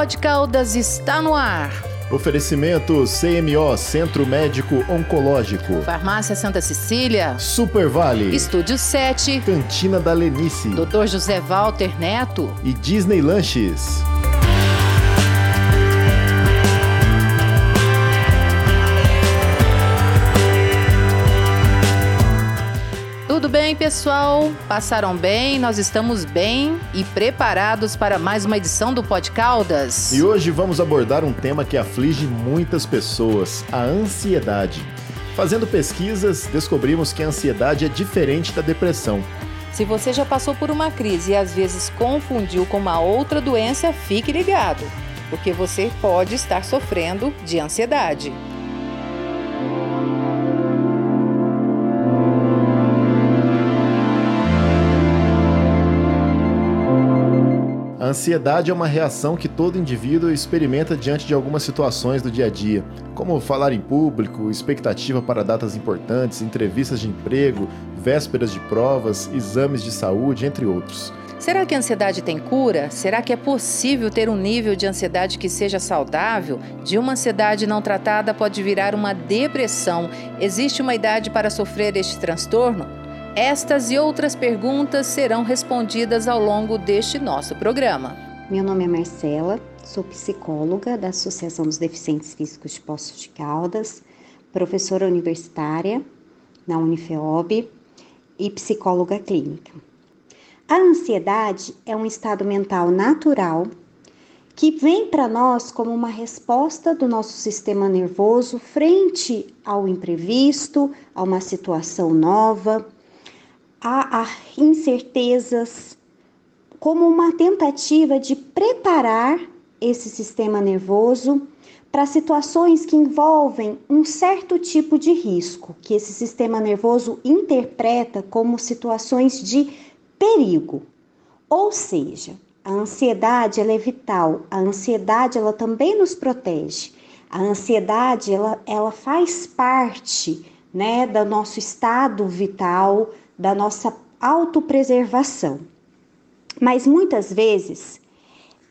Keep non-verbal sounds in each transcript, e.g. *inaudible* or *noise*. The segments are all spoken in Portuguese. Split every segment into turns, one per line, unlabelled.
Pod Caldas está no ar.
Oferecimento CMO Centro Médico Oncológico.
Farmácia Santa Cecília.
Super Vale.
Estúdio 7.
Cantina da Lenice.
Dr. José Walter Neto.
E Disney Lanches.
Bem, pessoal? Passaram bem? Nós estamos bem e preparados para mais uma edição do Pod Caldas.
E hoje vamos abordar um tema que aflige muitas pessoas: a ansiedade. Fazendo pesquisas, descobrimos que a ansiedade é diferente da depressão.
Se você já passou por uma crise e às vezes confundiu com uma outra doença, fique ligado, porque você pode estar sofrendo de ansiedade.
Ansiedade é uma reação que todo indivíduo experimenta diante de algumas situações do dia a dia, como falar em público, expectativa para datas importantes, entrevistas de emprego, vésperas de provas, exames de saúde, entre outros.
Será que a ansiedade tem cura? Será que é possível ter um nível de ansiedade que seja saudável? De uma ansiedade não tratada pode virar uma depressão. Existe uma idade para sofrer este transtorno? Estas e outras perguntas serão respondidas ao longo deste nosso programa.
Meu nome é Marcela, sou psicóloga da Associação dos Deficientes Físicos de Poços de Caldas, professora universitária na Unifeob e psicóloga clínica. A ansiedade é um estado mental natural que vem para nós como uma resposta do nosso sistema nervoso frente ao imprevisto, a uma situação nova há incertezas, como uma tentativa de preparar esse sistema nervoso para situações que envolvem um certo tipo de risco, que esse sistema nervoso interpreta como situações de perigo. Ou seja, a ansiedade é vital, a ansiedade ela também nos protege. A ansiedade ela, ela faz parte né, do nosso estado vital, da nossa autopreservação. Mas muitas vezes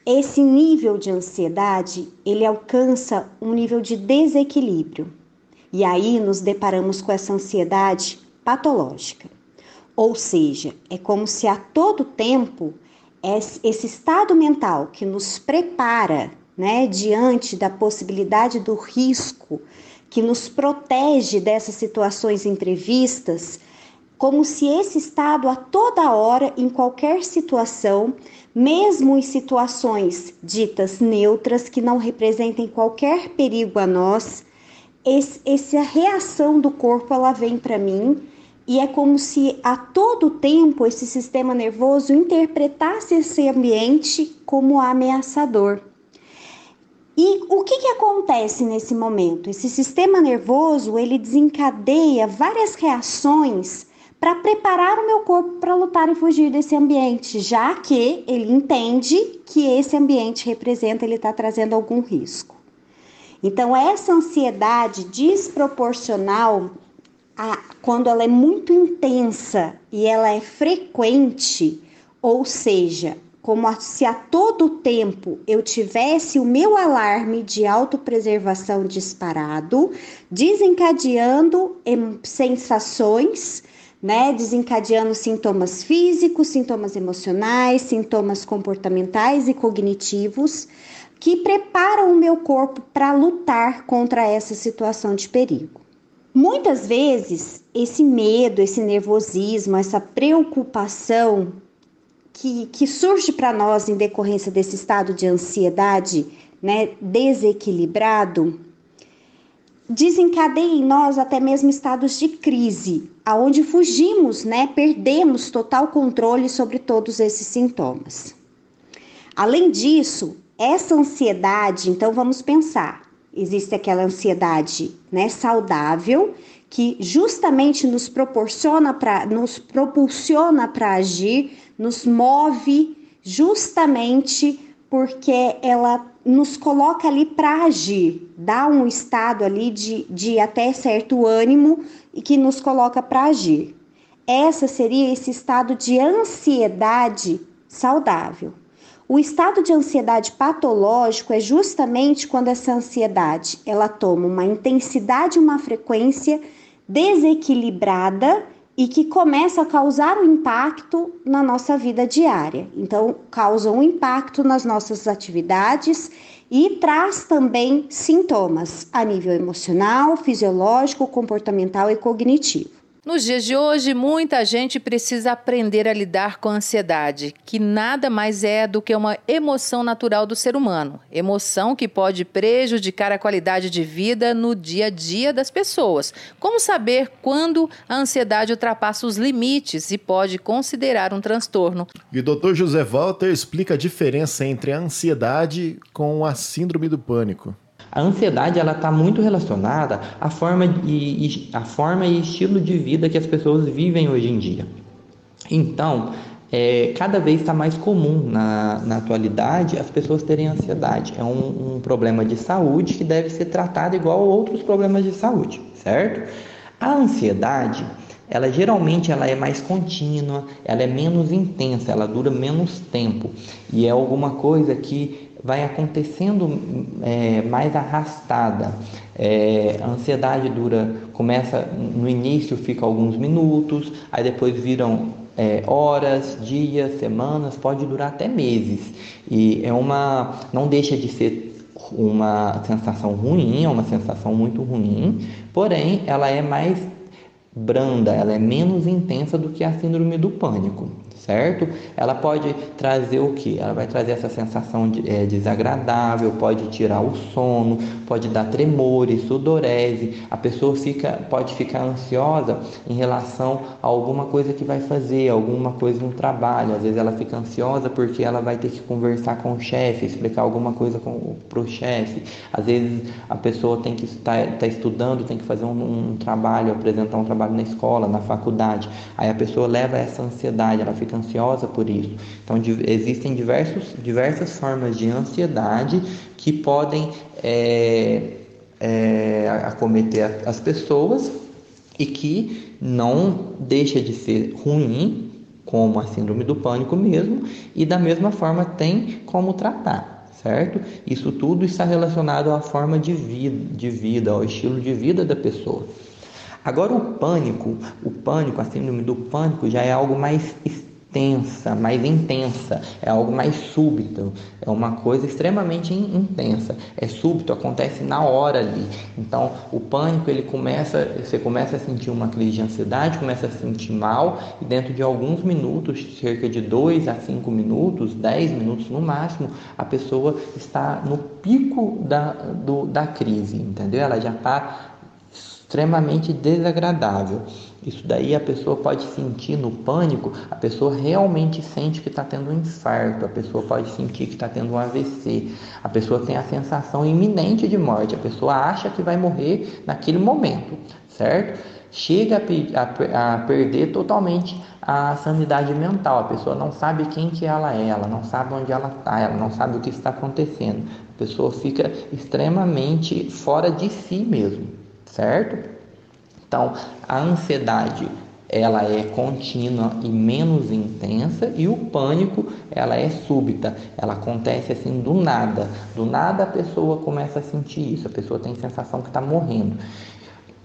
esse nível de ansiedade, ele alcança um nível de desequilíbrio. E aí nos deparamos com essa ansiedade patológica. Ou seja, é como se a todo tempo esse estado mental que nos prepara, né, diante da possibilidade do risco, que nos protege dessas situações imprevistas, como se esse estado a toda hora, em qualquer situação, mesmo em situações ditas neutras, que não representem qualquer perigo a nós, esse, essa reação do corpo ela vem para mim e é como se a todo tempo esse sistema nervoso interpretasse esse ambiente como ameaçador. E o que, que acontece nesse momento? Esse sistema nervoso ele desencadeia várias reações para preparar o meu corpo para lutar e fugir desse ambiente, já que ele entende que esse ambiente representa, ele está trazendo algum risco. Então, essa ansiedade desproporcional, a, quando ela é muito intensa e ela é frequente, ou seja, como se a todo tempo eu tivesse o meu alarme de autopreservação disparado, desencadeando sensações né, desencadeando sintomas físicos, sintomas emocionais, sintomas comportamentais e cognitivos que preparam o meu corpo para lutar contra essa situação de perigo. Muitas vezes, esse medo, esse nervosismo, essa preocupação que, que surge para nós em decorrência desse estado de ansiedade né, desequilibrado, desencadeia em nós até mesmo estados de crise, aonde fugimos, né, perdemos total controle sobre todos esses sintomas. Além disso, essa ansiedade, então vamos pensar, existe aquela ansiedade, né, saudável que justamente nos proporciona para nos propulsiona para agir, nos move justamente porque ela nos coloca ali para agir, dá um estado ali de, de até certo ânimo e que nos coloca para agir. Essa seria esse estado de ansiedade saudável. O estado de ansiedade patológico é justamente quando essa ansiedade ela toma uma intensidade uma frequência desequilibrada e que começa a causar um impacto na nossa vida diária. Então, causa um impacto nas nossas atividades e traz também sintomas a nível emocional, fisiológico, comportamental e cognitivo.
Nos dias de hoje, muita gente precisa aprender a lidar com a ansiedade, que nada mais é do que uma emoção natural do ser humano. Emoção que pode prejudicar a qualidade de vida no dia a dia das pessoas. Como saber quando a ansiedade ultrapassa os limites e pode considerar um transtorno?
E o Dr. José Walter explica a diferença entre a ansiedade com a síndrome do pânico.
A ansiedade ela está muito relacionada à forma, e, à forma e estilo de vida que as pessoas vivem hoje em dia. Então, é, cada vez está mais comum na, na atualidade as pessoas terem ansiedade. É um, um, problema de saúde que deve ser tratado igual a outros problemas de saúde, certo? A ansiedade, ela geralmente ela é mais contínua, ela é menos intensa, ela dura menos tempo e é alguma coisa que vai acontecendo é, mais arrastada. É, a ansiedade dura, começa no início, fica alguns minutos, aí depois viram é, horas, dias, semanas, pode durar até meses. E é uma, não deixa de ser uma sensação ruim, é uma sensação muito ruim, porém ela é mais branda, ela é menos intensa do que a síndrome do pânico certo? Ela pode trazer o que? Ela vai trazer essa sensação de, é, desagradável, pode tirar o sono, pode dar tremores, sudorese. A pessoa fica, pode ficar ansiosa em relação a alguma coisa que vai fazer, alguma coisa no trabalho. Às vezes ela fica ansiosa porque ela vai ter que conversar com o chefe, explicar alguma coisa para o chefe. Às vezes a pessoa tem que estar tá estudando, tem que fazer um, um trabalho, apresentar um trabalho na escola, na faculdade. Aí a pessoa leva essa ansiedade, ela fica ansiosa por isso. Então, existem diversos, diversas formas de ansiedade que podem é, é, acometer as pessoas e que não deixa de ser ruim, como a síndrome do pânico mesmo, e da mesma forma tem como tratar, certo? Isso tudo está relacionado à forma de vida, de vida, ao estilo de vida da pessoa. Agora o pânico, o pânico, a síndrome do pânico já é algo mais tensa, mais intensa, é algo mais súbito, é uma coisa extremamente intensa, é súbito, acontece na hora ali. Então, o pânico ele começa, você começa a sentir uma crise de ansiedade, começa a se sentir mal e dentro de alguns minutos, cerca de 2 a 5 minutos, 10 minutos no máximo, a pessoa está no pico da, do, da crise, entendeu? Ela já está extremamente desagradável. Isso daí a pessoa pode sentir no pânico, a pessoa realmente sente que está tendo um infarto, a pessoa pode sentir que está tendo um AVC, a pessoa tem a sensação iminente de morte, a pessoa acha que vai morrer naquele momento, certo? Chega a, a, a perder totalmente a sanidade mental, a pessoa não sabe quem que ela é, ela não sabe onde ela está, ela não sabe o que está acontecendo, a pessoa fica extremamente fora de si mesmo certo? Então, a ansiedade ela é contínua e menos intensa e o pânico ela é súbita, ela acontece assim do nada, do nada a pessoa começa a sentir isso, a pessoa tem a sensação que está morrendo.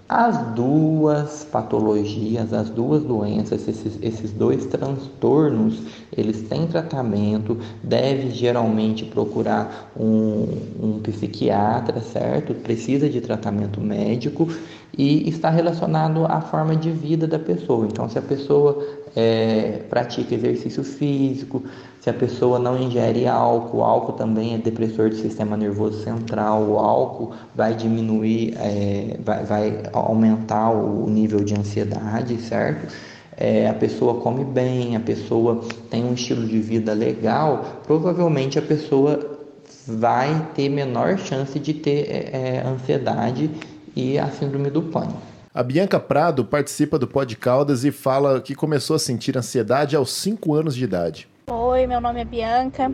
As duas patologias, as duas doenças, esses, esses dois transtornos, eles têm tratamento, deve geralmente procurar um, um psiquiatra, certo? Precisa de tratamento médico e está relacionado à forma de vida da pessoa. Então, se a pessoa é, pratica exercício físico, se a pessoa não ingere álcool, álcool também é depressor do sistema nervoso central, o álcool vai diminuir, é, vai, vai, aumentar o nível de ansiedade, certo? É, a pessoa come bem, a pessoa tem um estilo de vida legal, provavelmente a pessoa vai ter menor chance de ter é, é ansiedade e a síndrome do pânico.
A Bianca Prado participa do Pod Caldas e fala que começou a sentir ansiedade aos 5 anos de idade.
Oi, meu nome é Bianca.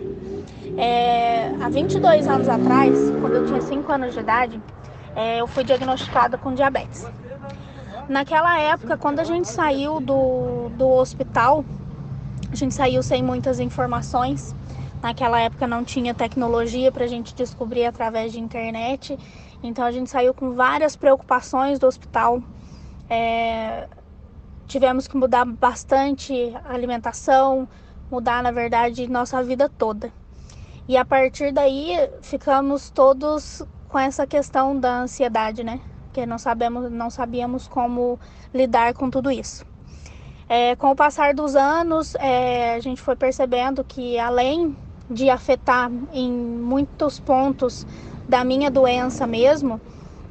É, há 22 anos atrás, quando eu tinha 5 anos de idade, é, eu fui diagnosticada com diabetes. Naquela época, quando a gente saiu do, do hospital, a gente saiu sem muitas informações Naquela época não tinha tecnologia para a gente descobrir através de internet, então a gente saiu com várias preocupações do hospital. É, tivemos que mudar bastante a alimentação, mudar, na verdade, nossa vida toda. E a partir daí ficamos todos com essa questão da ansiedade, né? Porque não sabemos, não sabíamos como lidar com tudo isso. É, com o passar dos anos, é, a gente foi percebendo que além de afetar em muitos pontos da minha doença mesmo,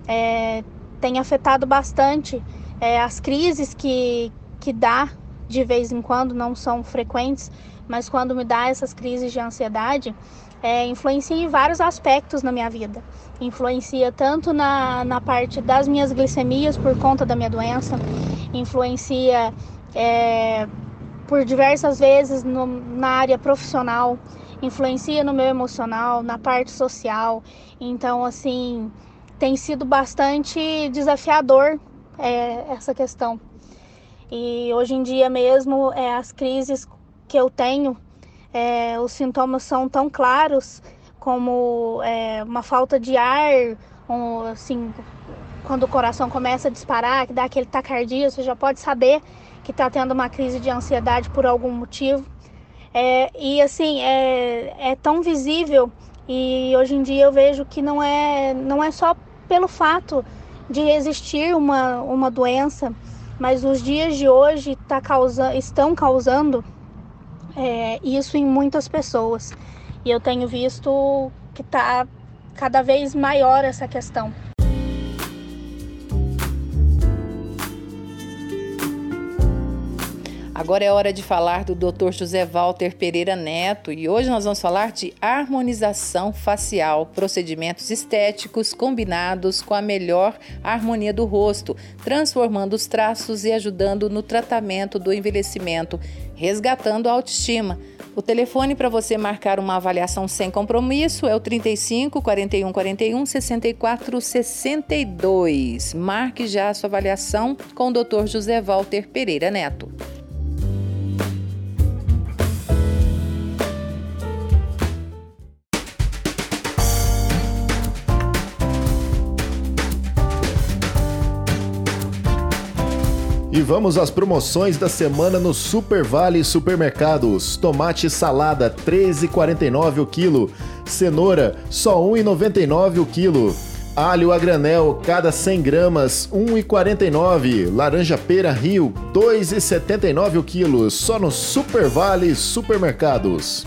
é, tem afetado bastante é, as crises que, que dá de vez em quando, não são frequentes, mas quando me dá essas crises de ansiedade, é, influencia em vários aspectos na minha vida. Influencia tanto na, na parte das minhas glicemias por conta da minha doença, influencia é, por diversas vezes no, na área profissional, influencia no meu emocional, na parte social. Então, assim, tem sido bastante desafiador é, essa questão. E hoje em dia mesmo, é, as crises que eu tenho, é, os sintomas são tão claros como é, uma falta de ar, um, assim, quando o coração começa a disparar, que dá aquele tacardia, você já pode saber que está tendo uma crise de ansiedade por algum motivo. É, e assim, é, é tão visível e hoje em dia eu vejo que não é, não é só pelo fato de existir uma, uma doença, mas os dias de hoje tá causa, estão causando é, isso em muitas pessoas. E eu tenho visto que está cada vez maior essa questão.
Agora é hora de falar do Dr. José Walter Pereira Neto e hoje nós vamos falar de harmonização facial, procedimentos estéticos combinados com a melhor harmonia do rosto, transformando os traços e ajudando no tratamento do envelhecimento, resgatando a autoestima. O telefone para você marcar uma avaliação sem compromisso é o 35 41 41 64 62. Marque já a sua avaliação com o Dr. José Walter Pereira Neto.
E vamos às promoções da semana no Super Vale Supermercados. Tomate salada 13,49 o quilo. Cenoura só 1,99 o quilo. Alho a granel, cada 100 gramas, 1,49. Laranja pera Rio, 2,79 o quilo. Só no Super Vale Supermercados.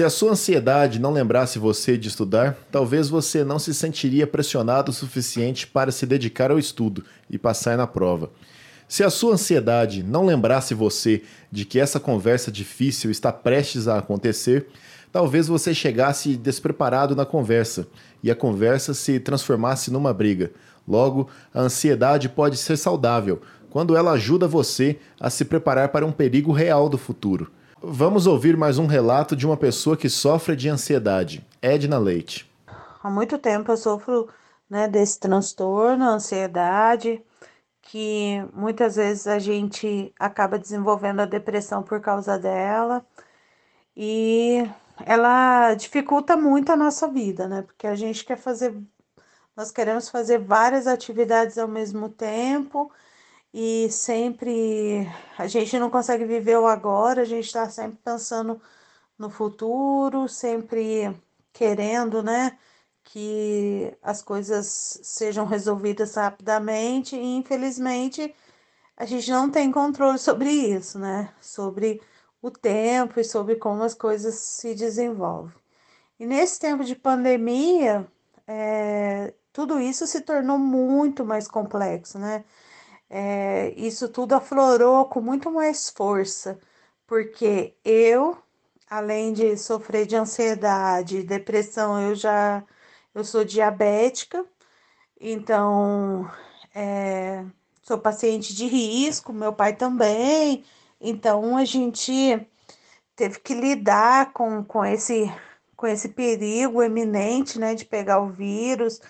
Se a sua ansiedade não lembrasse você de estudar, talvez você não se sentiria pressionado o suficiente para se dedicar ao estudo e passar na prova. Se a sua ansiedade não lembrasse você de que essa conversa difícil está prestes a acontecer, talvez você chegasse despreparado na conversa e a conversa se transformasse numa briga. Logo, a ansiedade pode ser saudável quando ela ajuda você a se preparar para um perigo real do futuro. Vamos ouvir mais um relato de uma pessoa que sofre de ansiedade, Edna Leite.
Há muito tempo eu sofro né, desse transtorno, ansiedade, que muitas vezes a gente acaba desenvolvendo a depressão por causa dela e ela dificulta muito a nossa vida, né? Porque a gente quer fazer, nós queremos fazer várias atividades ao mesmo tempo e sempre a gente não consegue viver o agora, a gente está sempre pensando no futuro, sempre querendo, né, que as coisas sejam resolvidas rapidamente e infelizmente a gente não tem controle sobre isso, né, sobre o tempo e sobre como as coisas se desenvolvem. E nesse tempo de pandemia, é, tudo isso se tornou muito mais complexo, né? É, isso tudo aflorou com muito mais força, porque eu, além de sofrer de ansiedade, depressão, eu já eu sou diabética, então é, sou paciente de risco, meu pai também, então a gente teve que lidar com, com esse com esse perigo eminente, né, de pegar o vírus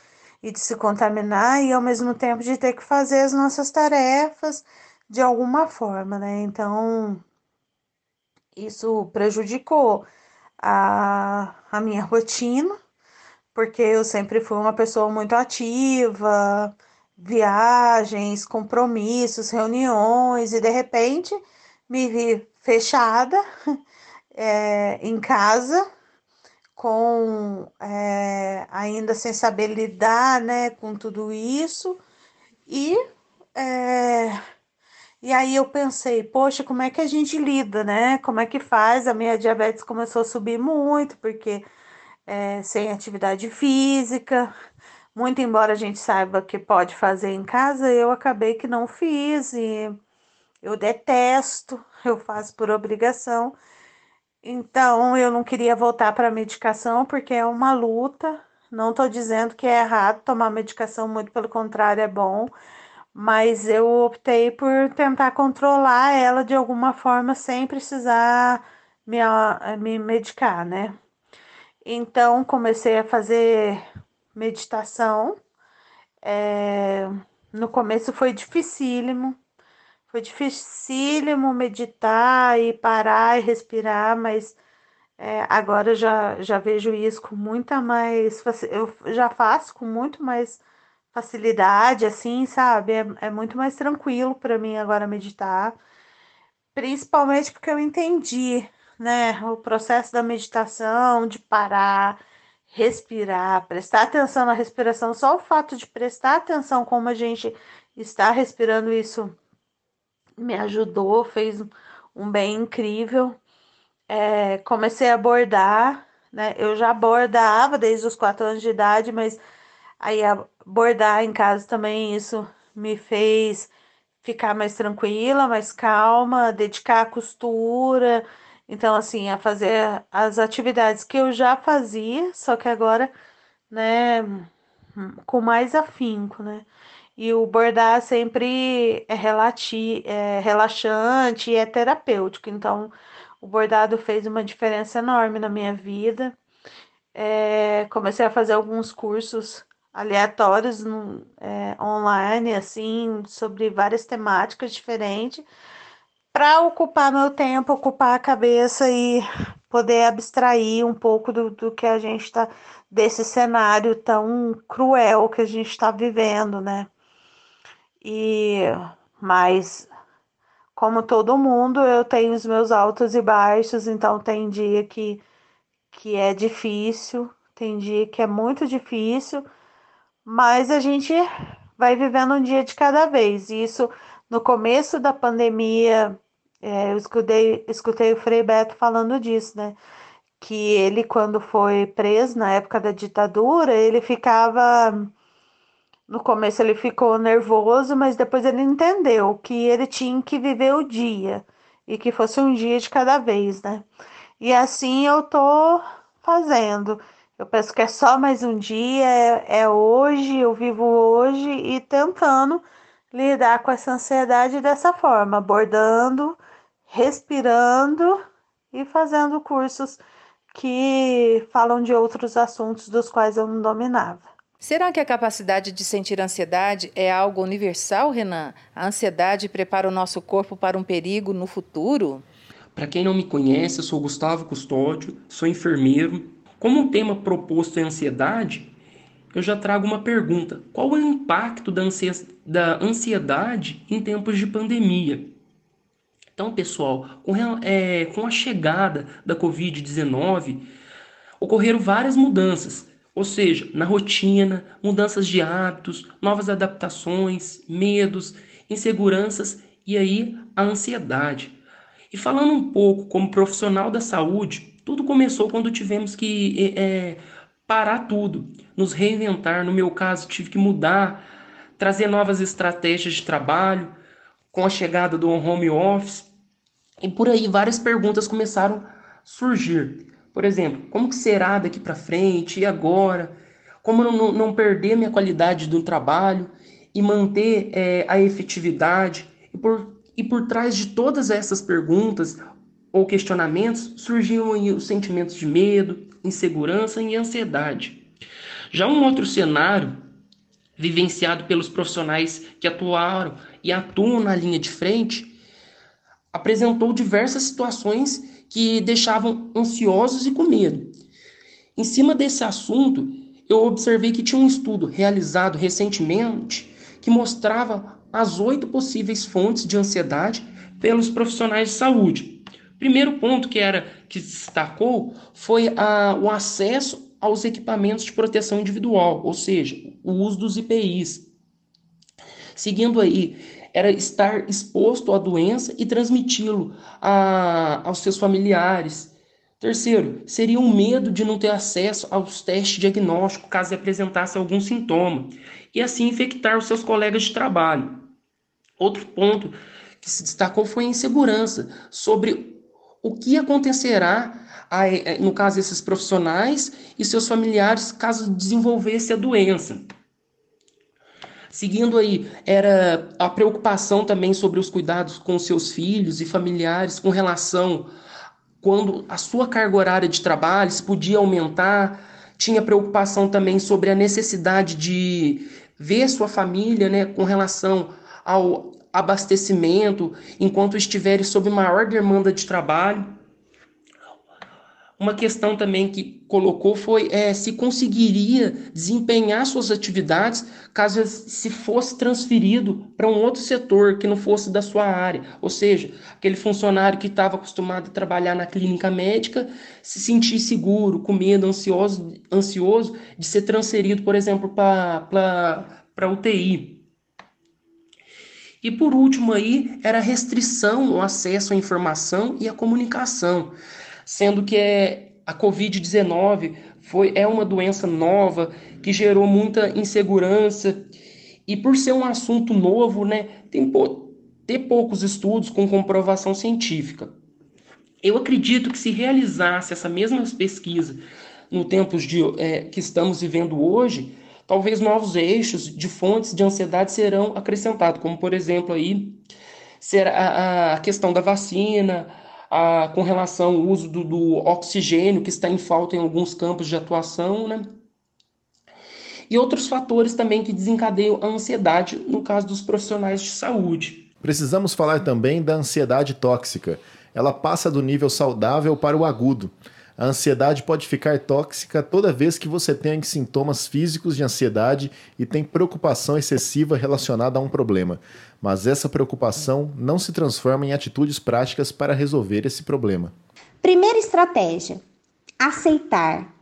e de se contaminar e ao mesmo tempo de ter que fazer as nossas tarefas de alguma forma, né? Então, isso prejudicou a, a minha *laughs* rotina, porque eu sempre fui uma pessoa muito ativa, viagens, compromissos, reuniões, e de repente me vi fechada é, *laughs* em casa, com é, ainda sem saber lidar né, com tudo isso, e, é, e aí eu pensei, poxa, como é que a gente lida, né? Como é que faz? A minha diabetes começou a subir muito, porque é, sem atividade física, muito embora a gente saiba que pode fazer em casa, eu acabei que não fiz e eu detesto, eu faço por obrigação. Então, eu não queria voltar para a medicação porque é uma luta. Não estou dizendo que é errado tomar medicação, muito pelo contrário, é bom. Mas eu optei por tentar controlar ela de alguma forma sem precisar me, me medicar, né? Então, comecei a fazer meditação. É, no começo foi dificílimo, foi dificílimo meditar e parar e respirar, mas é, agora já, já vejo isso com muita mais. Eu já faço com muito mais facilidade, assim, sabe? É, é muito mais tranquilo para mim agora meditar, principalmente porque eu entendi, né, o processo da meditação, de parar, respirar, prestar atenção na respiração. Só o fato de prestar atenção como a gente está respirando isso me ajudou, fez um bem incrível. É, comecei a bordar, né? Eu já bordava desde os quatro anos de idade, mas aí a bordar em casa também isso me fez ficar mais tranquila, mais calma, dedicar a costura. Então, assim, a fazer as atividades que eu já fazia, só que agora, né, com mais afinco, né? E o bordar sempre é, relati é relaxante e é terapêutico. Então, o bordado fez uma diferença enorme na minha vida. É, comecei a fazer alguns cursos aleatórios no, é, online, assim, sobre várias temáticas diferentes, para ocupar meu tempo, ocupar a cabeça e poder abstrair um pouco do, do que a gente está, desse cenário tão cruel que a gente está vivendo, né? E mas como todo mundo, eu tenho os meus altos e baixos, então tem dia que que é difícil, tem dia que é muito difícil, mas a gente vai vivendo um dia de cada vez. Isso no começo da pandemia, é, eu escutei, escutei o Frei Beto falando disso, né? Que ele, quando foi preso na época da ditadura, ele ficava no começo ele ficou nervoso, mas depois ele entendeu que ele tinha que viver o dia e que fosse um dia de cada vez, né? E assim eu tô fazendo. Eu penso que é só mais um dia, é, é hoje, eu vivo hoje e tentando lidar com essa ansiedade dessa forma, abordando, respirando e fazendo cursos que falam de outros assuntos dos quais eu não dominava.
Será que a capacidade de sentir ansiedade é algo universal, Renan? A ansiedade prepara o nosso corpo para um perigo no futuro?
Para quem não me conhece, eu sou Gustavo Custódio, sou enfermeiro. Como o tema proposto é ansiedade, eu já trago uma pergunta: qual é o impacto da ansiedade em tempos de pandemia? Então, pessoal, com, é, com a chegada da Covid-19, ocorreram várias mudanças ou seja, na rotina, mudanças de hábitos, novas adaptações, medos, inseguranças e aí a ansiedade. E falando um pouco como profissional da saúde, tudo começou quando tivemos que é, parar tudo, nos reinventar. No meu caso, tive que mudar, trazer novas estratégias de trabalho, com a chegada do home office. E por aí várias perguntas começaram a surgir. Por exemplo, como que será daqui para frente e agora? Como não, não perder minha qualidade do trabalho e manter é, a efetividade? E por, e por trás de todas essas perguntas, ou questionamentos, surgiam os sentimentos de medo, insegurança e ansiedade. Já um outro cenário, vivenciado pelos profissionais que atuaram e atuam na linha de frente, apresentou diversas situações que deixavam ansiosos e com medo. Em cima desse assunto, eu observei que tinha um estudo realizado recentemente que mostrava as oito possíveis fontes de ansiedade pelos profissionais de saúde. Primeiro ponto que era que destacou foi a, o acesso aos equipamentos de proteção individual, ou seja, o uso dos IPIs. Seguindo aí, era estar exposto à doença e transmiti-lo aos seus familiares. Terceiro, seria o um medo de não ter acesso aos testes diagnósticos caso apresentasse algum sintoma e assim infectar os seus colegas de trabalho. Outro ponto que se destacou foi a insegurança sobre o que acontecerá, no caso desses profissionais e seus familiares, caso desenvolvesse a doença. Seguindo aí, era a preocupação também sobre os cuidados com seus filhos e familiares com relação quando a sua carga horária de trabalho se podia aumentar. Tinha preocupação também sobre a necessidade de ver sua família né, com relação ao abastecimento enquanto estiverem sob maior demanda de trabalho. Uma questão também que colocou foi é, se conseguiria desempenhar suas atividades caso se fosse transferido para um outro setor que não fosse da sua área. Ou seja, aquele funcionário que estava acostumado a trabalhar na clínica médica se sentir seguro, com medo, ansioso, ansioso de ser transferido, por exemplo, para UTI. E por último aí era restrição no acesso à informação e à comunicação sendo que é, a Covid-19 foi, é uma doença nova que gerou muita insegurança e por ser um assunto novo, né, tem ter poucos estudos com comprovação científica. Eu acredito que se realizasse essa mesma pesquisa no tempos de, é, que estamos vivendo hoje, talvez novos eixos de fontes de ansiedade serão acrescentados, como por exemplo aí será a questão da vacina, a, com relação ao uso do, do, oxigênio, que está em falta em alguns campos de atuação, né? E outros fatores também que desencadeiam a ansiedade no caso dos profissionais de saúde.
Precisamos falar também da ansiedade tóxica. Ela passa do nível saudável para o agudo. A ansiedade pode ficar tóxica toda vez que você tem sintomas físicos de ansiedade e tem preocupação excessiva relacionada a um problema. Mas essa preocupação não se transforma em atitudes práticas para resolver esse problema.
Primeira estratégia: aceitar.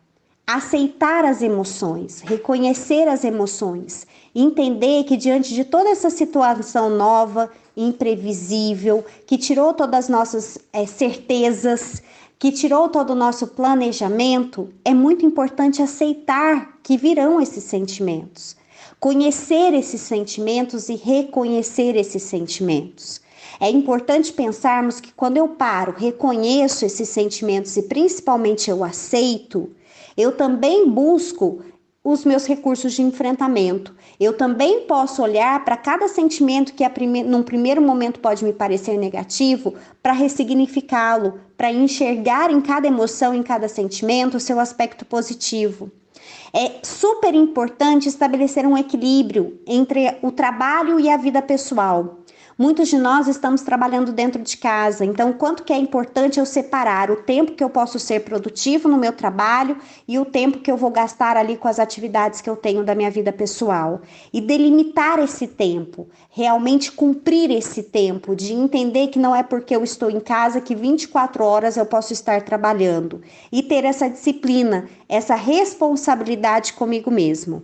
Aceitar as emoções, reconhecer as emoções, entender que diante de toda essa situação nova, imprevisível, que tirou todas as nossas é, certezas, que tirou todo o nosso planejamento, é muito importante aceitar que virão esses sentimentos, conhecer esses sentimentos e reconhecer esses sentimentos. É importante pensarmos que quando eu paro, reconheço esses sentimentos e principalmente eu aceito, eu também busco os meus recursos de enfrentamento. Eu também posso olhar para cada sentimento que prime num primeiro momento pode me parecer negativo, para ressignificá-lo, para enxergar em cada emoção, em cada sentimento, o seu aspecto positivo. É super importante estabelecer um equilíbrio entre o trabalho e a vida pessoal. Muitos de nós estamos trabalhando dentro de casa, então quanto que é importante eu separar o tempo que eu posso ser produtivo no meu trabalho e o tempo que eu vou gastar ali com as atividades que eu tenho da minha vida pessoal e delimitar esse tempo, realmente cumprir esse tempo, de entender que não é porque eu estou em casa que 24 horas eu posso estar trabalhando e ter essa disciplina, essa responsabilidade comigo mesmo.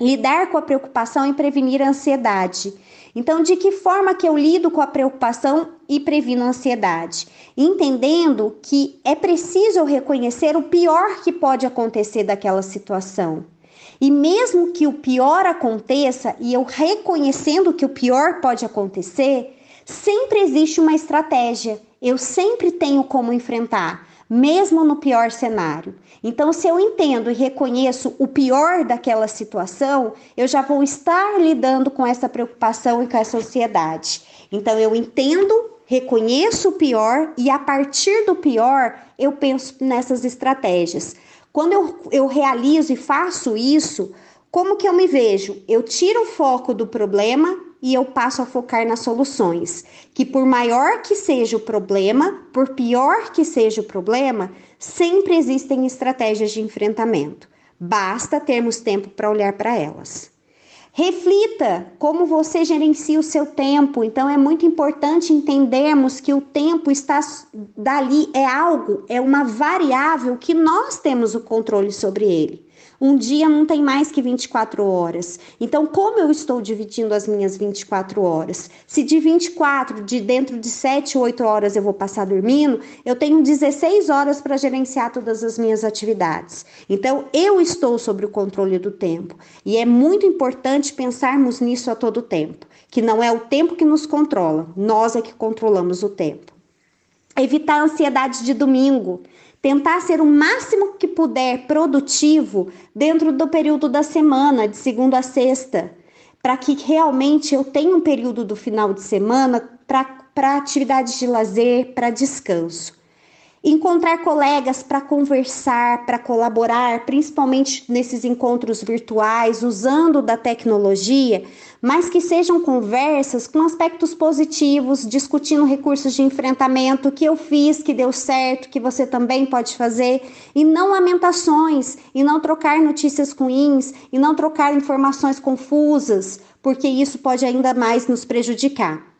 Lidar com a preocupação e prevenir a ansiedade. Então, de que forma que eu lido com a preocupação e previno a ansiedade? Entendendo que é preciso eu reconhecer o pior que pode acontecer daquela situação. E mesmo que o pior aconteça, e eu reconhecendo que o pior pode acontecer, sempre existe uma estratégia. Eu sempre tenho como enfrentar mesmo no pior cenário. Então, se eu entendo e reconheço o pior daquela situação, eu já vou estar lidando com essa preocupação e com essa ansiedade. Então, eu entendo reconheço o pior e a partir do pior eu penso nessas estratégias. Quando eu, eu realizo e faço isso, como que eu me vejo? Eu tiro o foco do problema e eu passo a focar nas soluções. Que por maior que seja o problema, por pior que seja o problema, sempre existem estratégias de enfrentamento. Basta termos tempo para olhar para elas. Reflita como você gerencia o seu tempo. Então é muito importante entendermos que o tempo está dali é algo, é uma variável que nós temos o controle sobre ele. Um dia não tem mais que 24 horas. Então, como eu estou dividindo as minhas 24 horas? Se de 24, de dentro de 7, 8 horas eu vou passar dormindo, eu tenho 16 horas para gerenciar todas as minhas atividades. Então, eu estou sobre o controle do tempo. E é muito importante pensarmos nisso a todo tempo, que não é o tempo que nos controla, nós é que controlamos o tempo. Evitar a ansiedade de domingo tentar ser o máximo que puder produtivo dentro do período da semana, de segunda a sexta, para que realmente eu tenha um período do final de semana para atividades de lazer, para descanso. Encontrar colegas para conversar, para colaborar, principalmente nesses encontros virtuais, usando da tecnologia, mas que sejam conversas com aspectos positivos, discutindo recursos de enfrentamento, que eu fiz, que deu certo, que você também pode fazer, e não lamentações, e não trocar notícias ruins, e não trocar informações confusas, porque isso pode ainda mais nos prejudicar.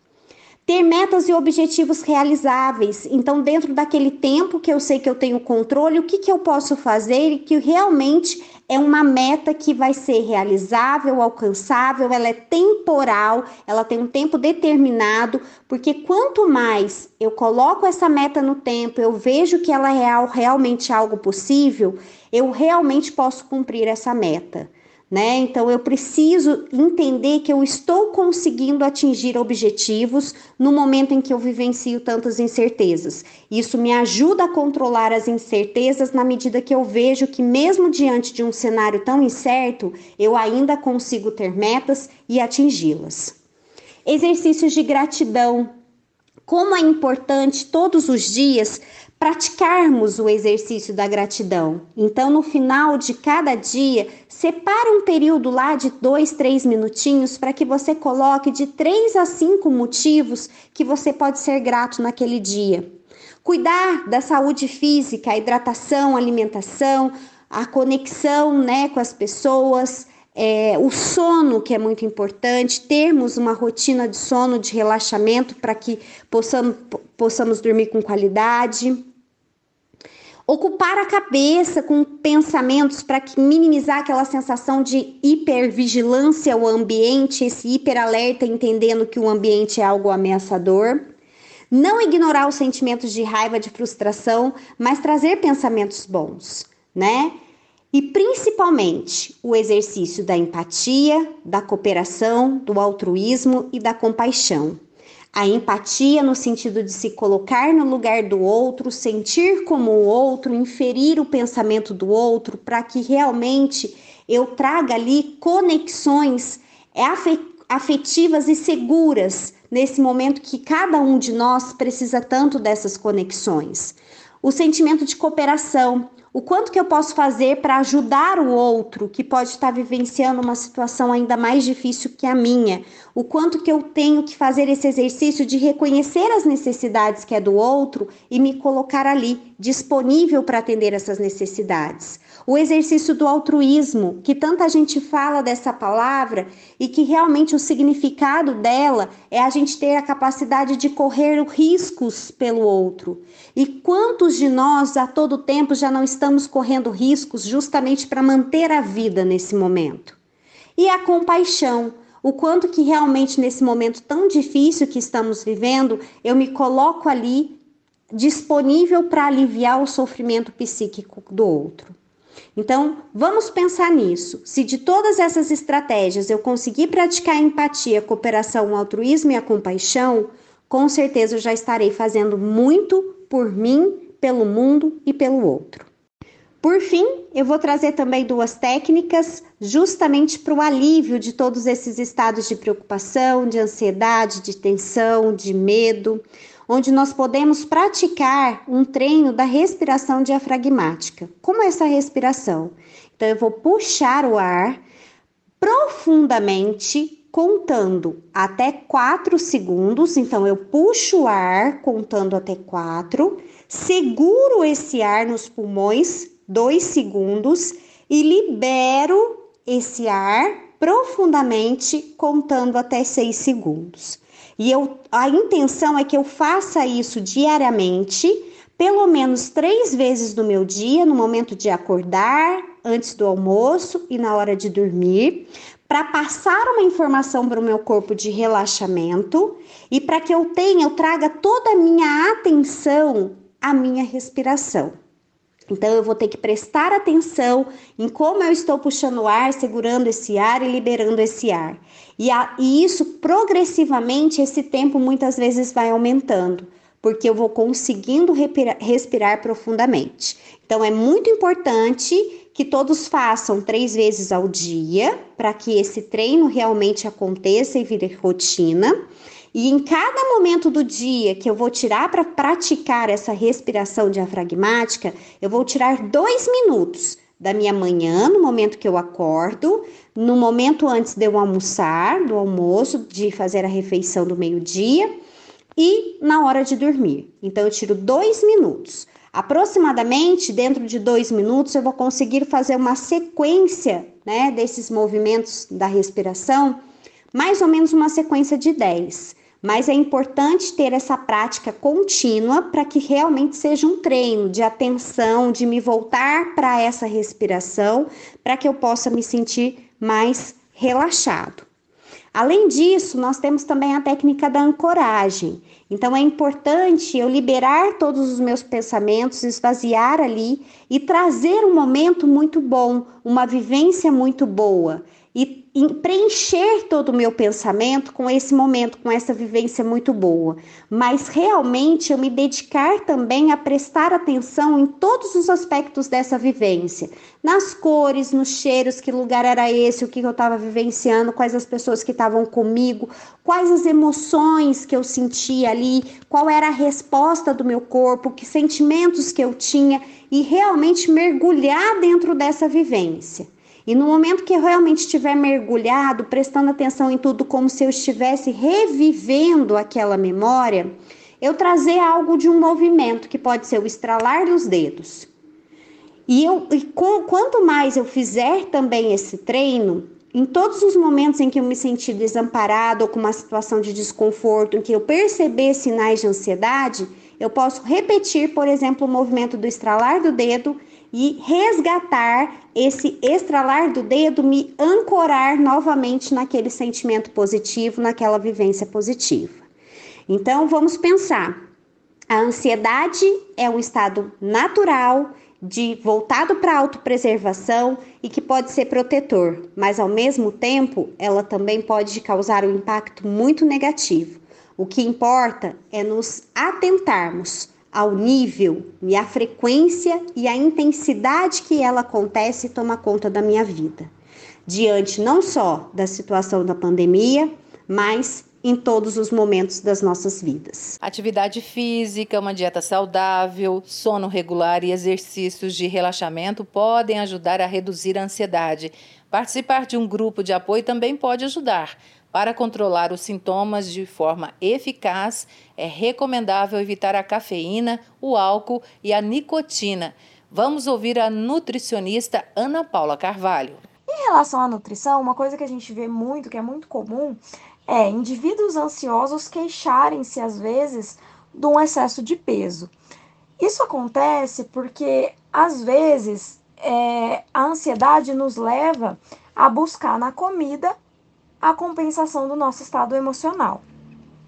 Ter metas e objetivos realizáveis. Então, dentro daquele tempo que eu sei que eu tenho controle, o que, que eu posso fazer e que realmente é uma meta que vai ser realizável, alcançável, ela é temporal, ela tem um tempo determinado, porque quanto mais eu coloco essa meta no tempo, eu vejo que ela é real, realmente algo possível, eu realmente posso cumprir essa meta né? Então eu preciso entender que eu estou conseguindo atingir objetivos no momento em que eu vivencio tantas incertezas. Isso me ajuda a controlar as incertezas na medida que eu vejo que mesmo diante de um cenário tão incerto, eu ainda consigo ter metas e atingi-las. Exercícios de gratidão. Como é importante todos os dias praticarmos o exercício da gratidão. Então, no final de cada dia, separe um período lá de dois, três minutinhos para que você coloque de três a cinco motivos que você pode ser grato naquele dia. Cuidar da saúde física, a hidratação, a alimentação, a conexão né, com as pessoas, é, o sono, que é muito importante, termos uma rotina de sono, de relaxamento, para que possamos, possamos dormir com qualidade. Ocupar a cabeça com pensamentos para minimizar aquela sensação de hipervigilância ao ambiente, esse hiperalerta, entendendo que o ambiente é algo ameaçador. Não ignorar os sentimentos de raiva, de frustração, mas trazer pensamentos bons, né? E principalmente o exercício da empatia, da cooperação, do altruísmo e da compaixão. A empatia no sentido de se colocar no lugar do outro, sentir como o outro, inferir o pensamento do outro, para que realmente eu traga ali conexões afetivas e seguras nesse momento que cada um de nós precisa tanto dessas conexões. O sentimento de cooperação, o quanto que eu posso fazer para ajudar o outro que pode estar vivenciando uma situação ainda mais difícil que a minha, o quanto que eu tenho que fazer esse exercício de reconhecer as necessidades que é do outro e me colocar ali disponível para atender essas necessidades. O exercício do altruísmo, que tanta gente fala dessa palavra e que realmente o significado dela é a gente ter a capacidade de correr riscos pelo outro. E quantos de nós a todo tempo já não estamos correndo riscos justamente para manter a vida nesse momento? E a compaixão, o quanto que realmente nesse momento tão difícil que estamos vivendo, eu me coloco ali disponível para aliviar o sofrimento psíquico do outro. Então, vamos pensar nisso. Se de todas essas estratégias eu conseguir praticar a empatia, a cooperação, o altruísmo e a compaixão, com certeza eu já estarei fazendo muito por mim, pelo mundo e pelo outro. Por fim, eu vou trazer também duas técnicas justamente para o alívio de todos esses estados de preocupação, de ansiedade, de tensão, de medo. Onde nós podemos praticar um treino da respiração diafragmática. Como é essa respiração? Então, eu vou puxar o ar profundamente, contando até 4 segundos. Então, eu puxo o ar contando até 4, seguro esse ar nos pulmões 2 segundos e libero esse ar profundamente contando até 6 segundos. E eu, a intenção é que eu faça isso diariamente, pelo menos três vezes no meu dia, no momento de acordar, antes do almoço e na hora de dormir, para passar uma informação para o meu corpo de relaxamento e para que eu tenha, eu traga toda a minha atenção à minha respiração. Então eu vou ter que prestar atenção em como eu estou puxando o ar, segurando esse ar e liberando esse ar. E, a, e isso progressivamente, esse tempo muitas vezes vai aumentando, porque eu vou conseguindo respirar, respirar profundamente. Então é muito importante que todos façam três vezes ao dia para que esse treino realmente aconteça e vire rotina. E em cada momento do dia que eu vou tirar para praticar essa respiração diafragmática, eu vou tirar dois minutos da minha manhã, no momento que eu acordo, no momento antes de eu almoçar, do almoço, de fazer a refeição do meio-dia e na hora de dormir. Então, eu tiro dois minutos. Aproximadamente dentro de dois minutos, eu vou conseguir fazer uma sequência né, desses movimentos da respiração, mais ou menos uma sequência de 10 mas é importante ter essa prática contínua para que realmente seja um treino de atenção, de me voltar para essa respiração, para que eu possa me sentir mais relaxado. Além disso, nós temos também a técnica da ancoragem. Então é importante eu liberar todos os meus pensamentos, esvaziar ali e trazer um momento muito bom, uma vivência muito boa e preencher todo o meu pensamento com esse momento, com essa vivência muito boa, mas realmente eu me dedicar também a prestar atenção em todos os aspectos dessa vivência, nas cores, nos cheiros, que lugar era esse, o que eu estava vivenciando, quais as pessoas que estavam comigo, quais as emoções que eu sentia ali, qual era a resposta do meu corpo, que sentimentos que eu tinha e realmente mergulhar dentro dessa vivência. E no momento que eu realmente estiver mergulhado, prestando atenção em tudo como se eu estivesse revivendo aquela memória, eu trazer algo de um movimento que pode ser o estralar dos dedos. E, eu, e com, quanto mais eu fizer também esse treino, em todos os momentos em que eu me senti desamparado ou com uma situação de desconforto, em que eu perceber sinais de ansiedade, eu posso repetir, por exemplo, o movimento do estralar do dedo e resgatar esse estralar do dedo, me ancorar novamente naquele sentimento positivo, naquela vivência positiva. Então vamos pensar. A ansiedade é um estado natural de voltado para a autopreservação e que pode ser protetor, mas ao mesmo tempo ela também pode causar um impacto muito negativo. O que importa é nos atentarmos ao nível e à frequência e à intensidade que ela acontece e toma conta da minha vida. Diante não só da situação da pandemia, mas em todos os momentos das nossas vidas.
Atividade física, uma dieta saudável, sono regular e exercícios de relaxamento podem ajudar a reduzir a ansiedade. Participar de um grupo de apoio também pode ajudar. Para controlar os sintomas de forma eficaz, é recomendável evitar a cafeína, o álcool e a nicotina. Vamos ouvir a nutricionista Ana Paula Carvalho.
Em relação à nutrição, uma coisa que a gente vê muito, que é muito comum, é indivíduos ansiosos queixarem-se às vezes de um excesso de peso. Isso acontece porque às vezes é, a ansiedade nos leva a buscar na comida a compensação do nosso estado emocional.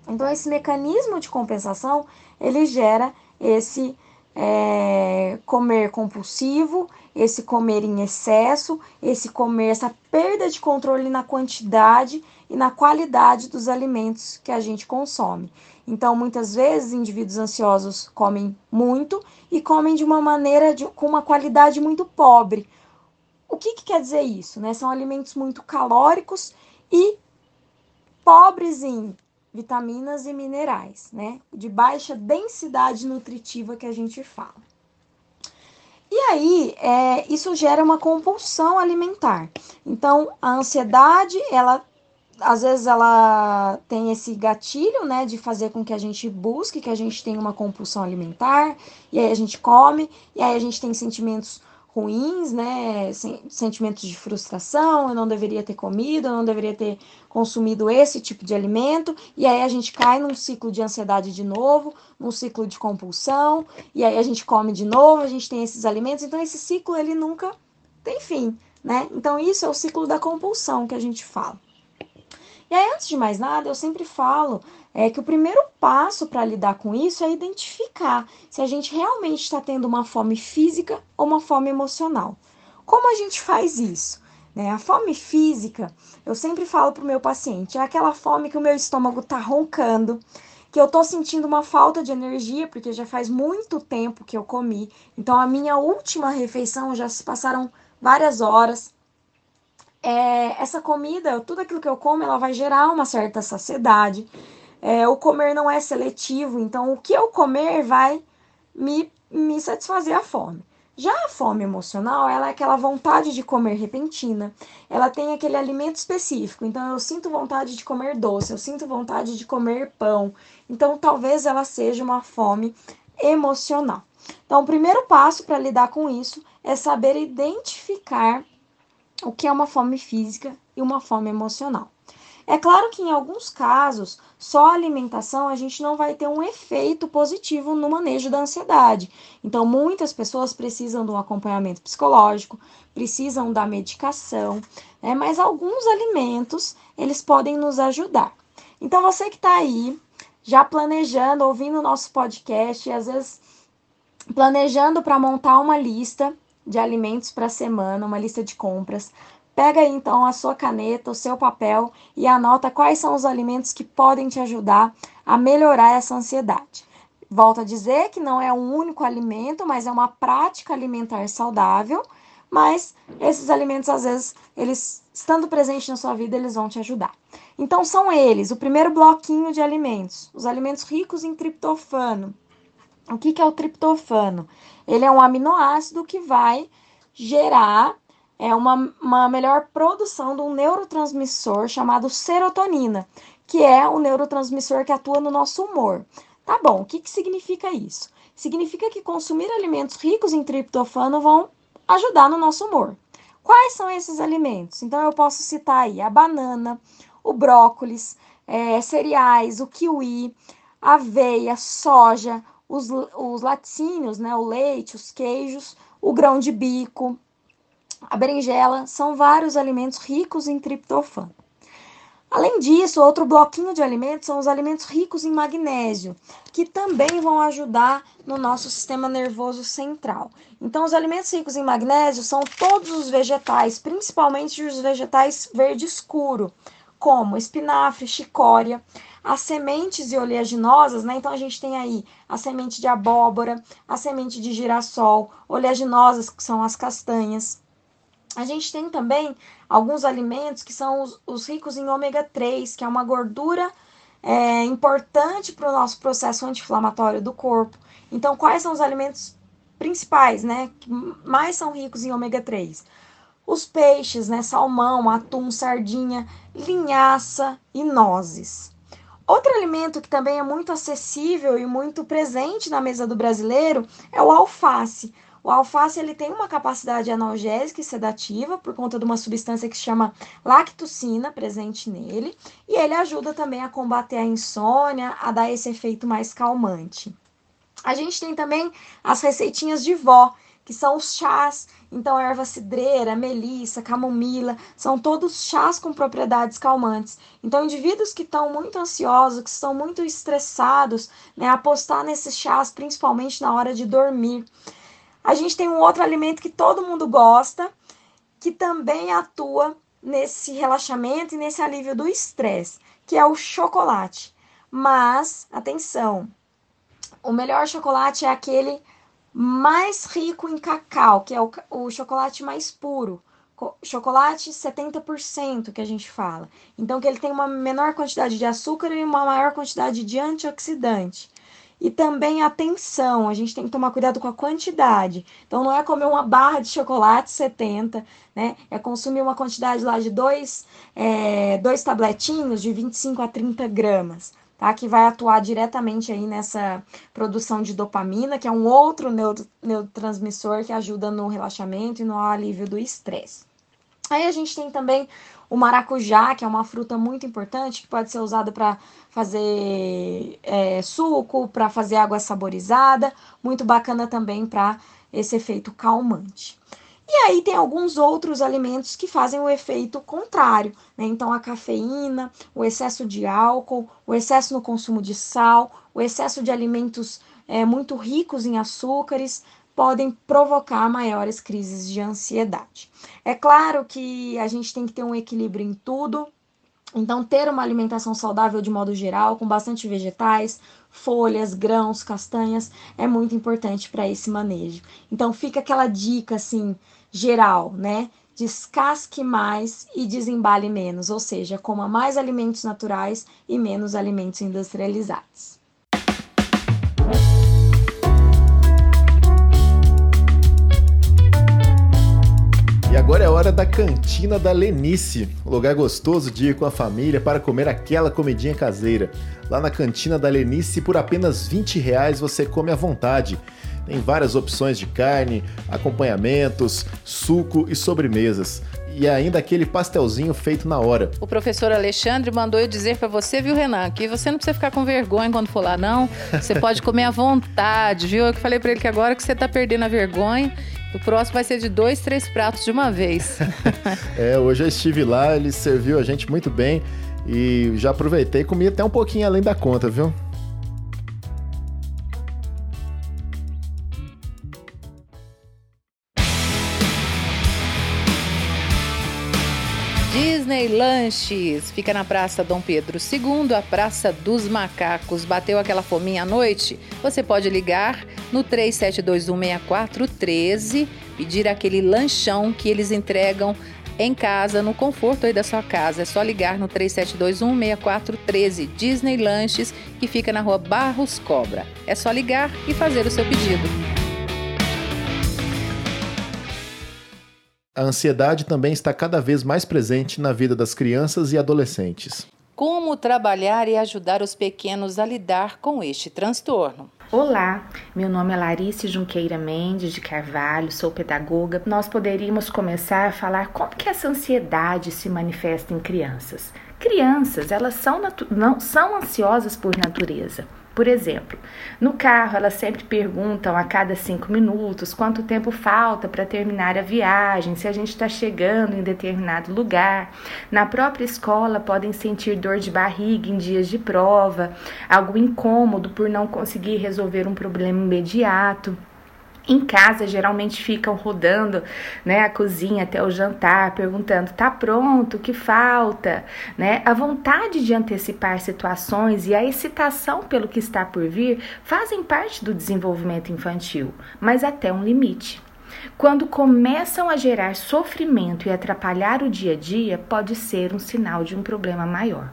Então, esse mecanismo de compensação ele gera esse é, comer compulsivo, esse comer em excesso, esse comer, essa perda de controle na quantidade e na qualidade dos alimentos que a gente consome. Então, muitas vezes, indivíduos ansiosos comem muito e comem de uma maneira de, com uma qualidade muito pobre. O que, que quer dizer isso? Né? São alimentos muito calóricos e pobres em vitaminas e minerais, né? De baixa densidade nutritiva que a gente fala. E aí, é, isso gera uma compulsão alimentar. Então, a ansiedade, ela às vezes ela tem esse gatilho, né, de fazer com que a gente busque, que a gente tenha uma compulsão alimentar, e aí a gente come, e aí a gente tem sentimentos ruins, né? Sentimentos de frustração, eu não deveria ter comido, eu não deveria ter consumido esse tipo de alimento, e aí a gente cai num ciclo de ansiedade de novo, num ciclo de compulsão, e aí a gente come de novo, a gente tem esses alimentos, então esse ciclo ele nunca tem fim, né? Então isso é o ciclo da compulsão que a gente fala. E aí, antes de mais nada, eu sempre falo é, que o primeiro passo para lidar com isso é identificar se a gente realmente está tendo uma fome física ou uma fome emocional. Como a gente faz isso? Né? A fome física, eu sempre falo para o meu paciente, é aquela fome que o meu estômago está roncando, que eu estou sentindo uma falta de energia, porque já faz muito tempo que eu comi. Então, a minha última refeição já se passaram várias horas é, essa comida, tudo aquilo que eu como, ela vai gerar uma certa saciedade. É, o comer não é seletivo, então o que eu comer vai me, me satisfazer a fome. Já a fome emocional, ela é aquela vontade de comer repentina. Ela tem aquele alimento específico. Então, eu sinto vontade de comer doce, eu sinto vontade de comer pão. Então, talvez ela seja uma fome emocional. Então, o primeiro passo para lidar com isso é saber identificar o que é uma fome física e uma fome emocional. É claro que em alguns casos, só a alimentação a gente não vai ter um efeito positivo no manejo da ansiedade. Então, muitas pessoas precisam de um acompanhamento psicológico, precisam da medicação, né? mas alguns alimentos eles podem nos ajudar. Então, você que está aí, já planejando, ouvindo o nosso podcast e às vezes planejando para montar uma lista de alimentos para a semana, uma lista de compras. Pega aí, então a sua caneta, o seu papel e anota quais são os alimentos que podem te ajudar a melhorar essa ansiedade. Volto a dizer que não é um único alimento, mas é uma prática alimentar saudável. Mas esses alimentos, às vezes, eles estando presentes na sua vida, eles vão te ajudar. Então, são eles: o primeiro bloquinho de alimentos, os alimentos ricos em triptofano. O que, que é o triptofano? Ele é um aminoácido que vai gerar é, uma, uma melhor produção de um neurotransmissor chamado serotonina, que é o neurotransmissor que atua no nosso humor. Tá bom, o que, que significa isso? Significa que consumir alimentos ricos em triptofano vão ajudar no nosso humor. Quais são esses alimentos? Então eu posso citar aí a banana, o brócolis, é, cereais, o kiwi, aveia, soja, os, os laticínios, né, o leite, os queijos, o grão de bico, a berinjela, são vários alimentos ricos em triptofano. Além disso, outro bloquinho de alimentos são os alimentos ricos em magnésio, que também vão ajudar no nosso sistema nervoso central. Então, os alimentos ricos em magnésio são todos os vegetais, principalmente os vegetais verde escuro, como espinafre, chicória, as sementes e oleaginosas, né? Então a gente tem aí a semente de abóbora, a semente de girassol, oleaginosas, que são as castanhas. A gente tem também alguns alimentos que são os, os ricos em ômega 3, que é uma gordura é, importante para o nosso processo anti-inflamatório do corpo. Então, quais são os alimentos principais, né? Que mais são ricos em ômega 3? Os peixes, né? Salmão, atum, sardinha, linhaça e nozes. Outro alimento que também é muito acessível e muito presente na mesa do brasileiro é o alface. O alface ele tem uma capacidade analgésica e sedativa por conta de uma substância que se chama lactocina presente nele, e ele ajuda também a combater a insônia, a dar esse efeito mais calmante. A gente tem também as receitinhas de vó, que são os chás. Então, erva cidreira, melissa, camomila, são todos chás com propriedades calmantes. Então, indivíduos que estão muito ansiosos, que estão muito estressados, né, apostar nesses chás, principalmente na hora de dormir. A gente tem um outro alimento que todo mundo gosta, que também atua nesse relaxamento e nesse alívio do estresse, que é o chocolate. Mas, atenção, o melhor chocolate é aquele mais rico em cacau, que é o, o chocolate mais puro. chocolate 70% que a gente fala. Então que ele tem uma menor quantidade de açúcar e uma maior quantidade de antioxidante. E também atenção, a gente tem que tomar cuidado com a quantidade. Então não é comer uma barra de chocolate 70, né? É consumir uma quantidade lá de dois, é, dois tabletinhos de 25 a 30 gramas. Tá, que vai atuar diretamente aí nessa produção de dopamina, que é um outro neurotransmissor que ajuda no relaxamento e no alívio do estresse. Aí a gente tem também o maracujá, que é uma fruta muito importante, que pode ser usada para fazer é, suco, para fazer água saborizada, muito bacana também para esse efeito calmante. E aí tem alguns outros alimentos que fazem o efeito contrário, né? Então a cafeína, o excesso de álcool, o excesso no consumo de sal, o excesso de alimentos é, muito ricos em açúcares, podem provocar maiores crises de ansiedade. É claro que a gente tem que ter um equilíbrio em tudo, então, ter uma alimentação saudável de modo geral, com bastante vegetais, folhas, grãos, castanhas, é muito importante para esse manejo. Então, fica aquela dica assim, geral, né? Descasque mais e desembale menos, ou seja, coma mais alimentos naturais e menos alimentos industrializados.
E agora é hora da cantina da Lenice, lugar gostoso de ir com a família para comer aquela comidinha caseira. Lá na cantina da Lenice, por apenas 20 reais você come à vontade. Tem várias opções de carne, acompanhamentos, suco e sobremesas. E ainda aquele pastelzinho feito na hora.
O professor Alexandre mandou eu dizer para você, viu, Renan, que você não precisa ficar com vergonha quando for lá, não. Você pode comer à vontade, viu? Eu que falei para ele que agora que você tá perdendo a vergonha o próximo vai ser de dois, três pratos de uma vez. *laughs*
é, hoje eu estive lá, ele serviu a gente muito bem e já aproveitei e comi até um pouquinho além da conta, viu?
Disney Lanches fica na Praça Dom Pedro II, a Praça dos Macacos. Bateu aquela fominha à noite? Você pode ligar no 37216413, pedir aquele lanchão que eles entregam em casa, no conforto aí da sua casa. É só ligar no 37216413 Disney Lanches, que fica na rua Barros Cobra. É só ligar e fazer o seu pedido.
A ansiedade também está cada vez mais presente na vida das crianças e adolescentes.
Como trabalhar e ajudar os pequenos a lidar com este transtorno?
Olá, meu nome é Larice Junqueira Mendes de Carvalho, sou pedagoga. Nós poderíamos começar a falar como que essa ansiedade se manifesta em crianças. Crianças, elas são, não, são ansiosas por natureza. Por exemplo, no carro elas sempre perguntam a cada cinco minutos quanto tempo falta para terminar a viagem, se a gente está chegando em determinado lugar. Na própria escola podem sentir dor de barriga em dias de prova, algo incômodo por não conseguir resolver um problema imediato. Em casa, geralmente ficam rodando né, a cozinha até o jantar, perguntando: tá pronto? O que falta? Né? A vontade de antecipar situações e a excitação pelo que está por vir fazem parte do desenvolvimento infantil, mas até um limite. Quando começam a gerar sofrimento e atrapalhar o dia a dia, pode ser um sinal de um problema maior.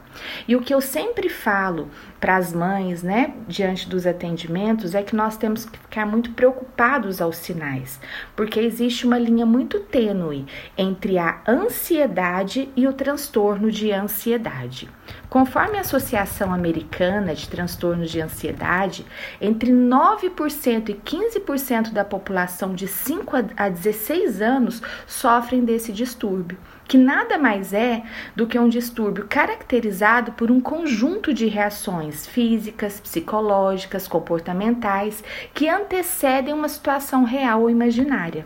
E o que eu sempre falo para as mães, né, diante dos atendimentos, é que nós temos que ficar muito preocupados aos sinais, porque existe uma linha muito tênue entre a ansiedade e o transtorno de ansiedade. Conforme a Associação Americana de Transtornos de Ansiedade, entre 9% e 15% da população de 5 a 16 anos sofrem desse distúrbio que nada mais é do que um distúrbio caracterizado por um conjunto de reações físicas, psicológicas, comportamentais que antecedem uma situação real ou imaginária.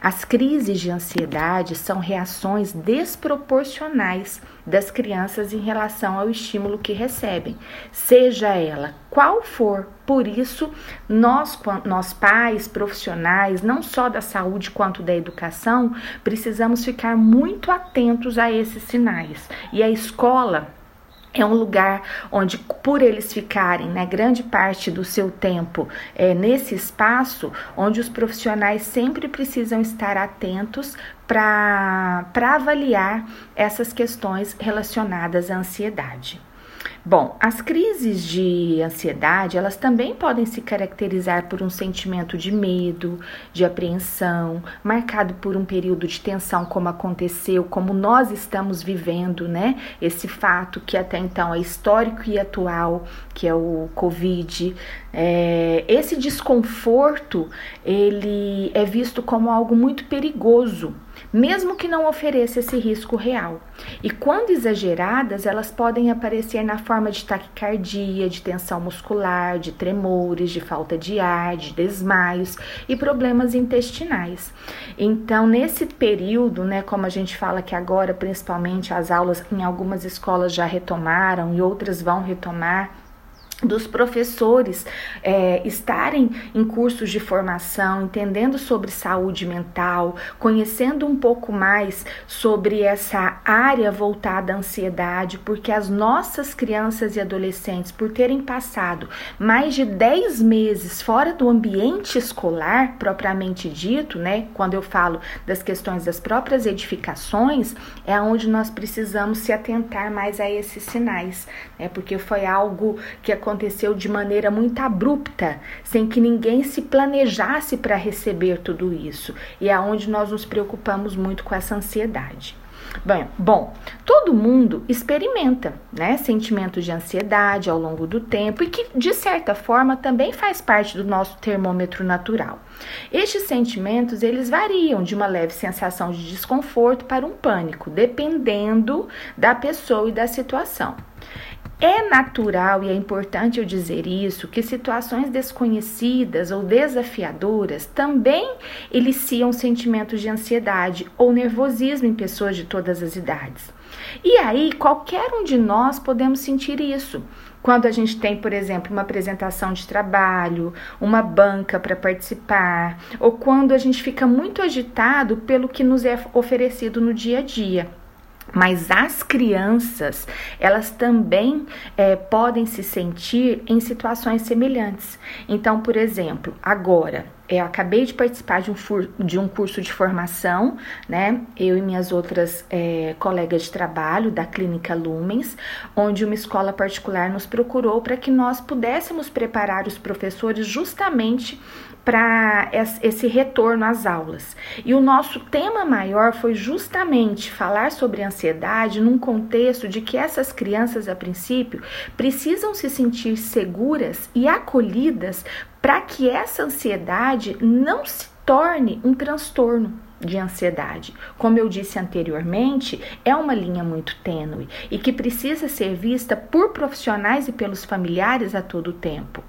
As crises de ansiedade são reações desproporcionais das crianças em relação ao estímulo que recebem, seja ela qual for. Por isso, nós, nós pais, profissionais, não só da saúde quanto da educação, precisamos ficar muito atentos a esses sinais. E a escola é um lugar onde, por eles ficarem né, grande parte do seu tempo é, nesse espaço, onde os profissionais sempre precisam estar atentos para avaliar essas questões relacionadas à ansiedade. Bom, as crises de ansiedade, elas também podem se caracterizar por um sentimento de medo, de apreensão, marcado por um período de tensão como aconteceu, como nós estamos vivendo, né? Esse fato que até então é histórico e atual, que é o Covid. É, esse desconforto, ele é visto como algo muito perigoso mesmo que não ofereça esse risco real. E quando exageradas, elas podem aparecer na forma de taquicardia, de tensão muscular, de tremores, de falta de ar, de desmaios e problemas intestinais. Então, nesse período, né, como a gente fala que agora, principalmente as aulas em algumas escolas já retomaram e outras vão retomar, dos professores é, estarem em cursos de formação, entendendo sobre saúde mental, conhecendo um pouco mais sobre essa área voltada à ansiedade, porque as nossas crianças e adolescentes, por terem passado mais de 10 meses fora do ambiente escolar propriamente dito, né? Quando eu falo das questões das próprias edificações, é onde nós precisamos se atentar mais a esses sinais, né? Porque foi algo que aconteceu aconteceu de maneira muito abrupta, sem que ninguém se planejasse para receber tudo isso. E é onde nós nos preocupamos muito com essa ansiedade. Bem, bom, todo mundo experimenta, né, sentimentos de ansiedade ao longo do tempo e que de certa forma também faz parte do nosso termômetro natural. Estes sentimentos, eles variam de uma leve sensação de desconforto para um pânico, dependendo da pessoa e da situação. É natural e é importante eu dizer isso que situações desconhecidas ou desafiadoras também eliciam sentimentos de ansiedade ou nervosismo em pessoas de todas as idades. E aí, qualquer um de nós podemos sentir isso. Quando a gente tem, por exemplo, uma apresentação de trabalho, uma banca para participar, ou quando a gente fica muito agitado pelo que nos é oferecido no dia a dia. Mas as crianças, elas também é, podem se sentir em situações semelhantes. Então, por exemplo, agora eu acabei de participar de um, de um curso de formação, né? Eu e minhas outras é, colegas de trabalho da Clínica Lumens, onde uma escola particular nos procurou para que nós pudéssemos preparar os professores justamente para esse retorno às aulas. E o nosso tema maior foi justamente falar sobre ansiedade num contexto de que essas crianças, a princípio, precisam se sentir seguras e acolhidas para que essa ansiedade não se torne um transtorno de ansiedade. Como eu disse anteriormente, é uma linha muito tênue e que precisa ser vista por profissionais e pelos familiares a todo tempo.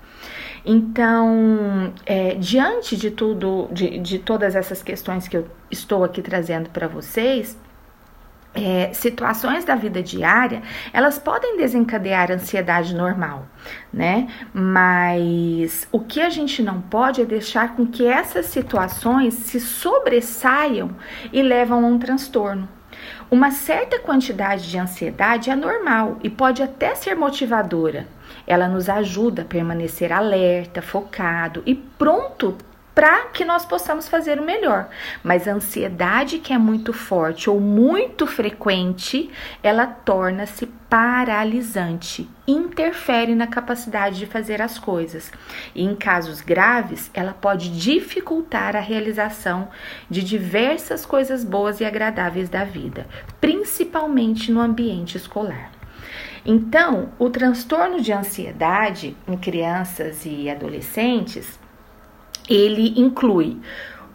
Então, é, diante de tudo, de, de todas essas questões que eu estou aqui trazendo para vocês, é, situações da vida diária, elas podem desencadear ansiedade normal, né? Mas o que a gente não pode é deixar com que essas situações se sobressaiam e levam a um transtorno. Uma certa quantidade de ansiedade é normal e pode até ser motivadora. Ela nos ajuda a permanecer alerta, focado e pronto para que nós possamos fazer o melhor. Mas a ansiedade que é muito forte ou muito frequente, ela torna-se paralisante, interfere na capacidade de fazer as coisas. E em casos graves, ela pode dificultar a realização de diversas coisas boas e agradáveis da vida, principalmente no ambiente escolar. Então, o transtorno de ansiedade em crianças e adolescentes ele inclui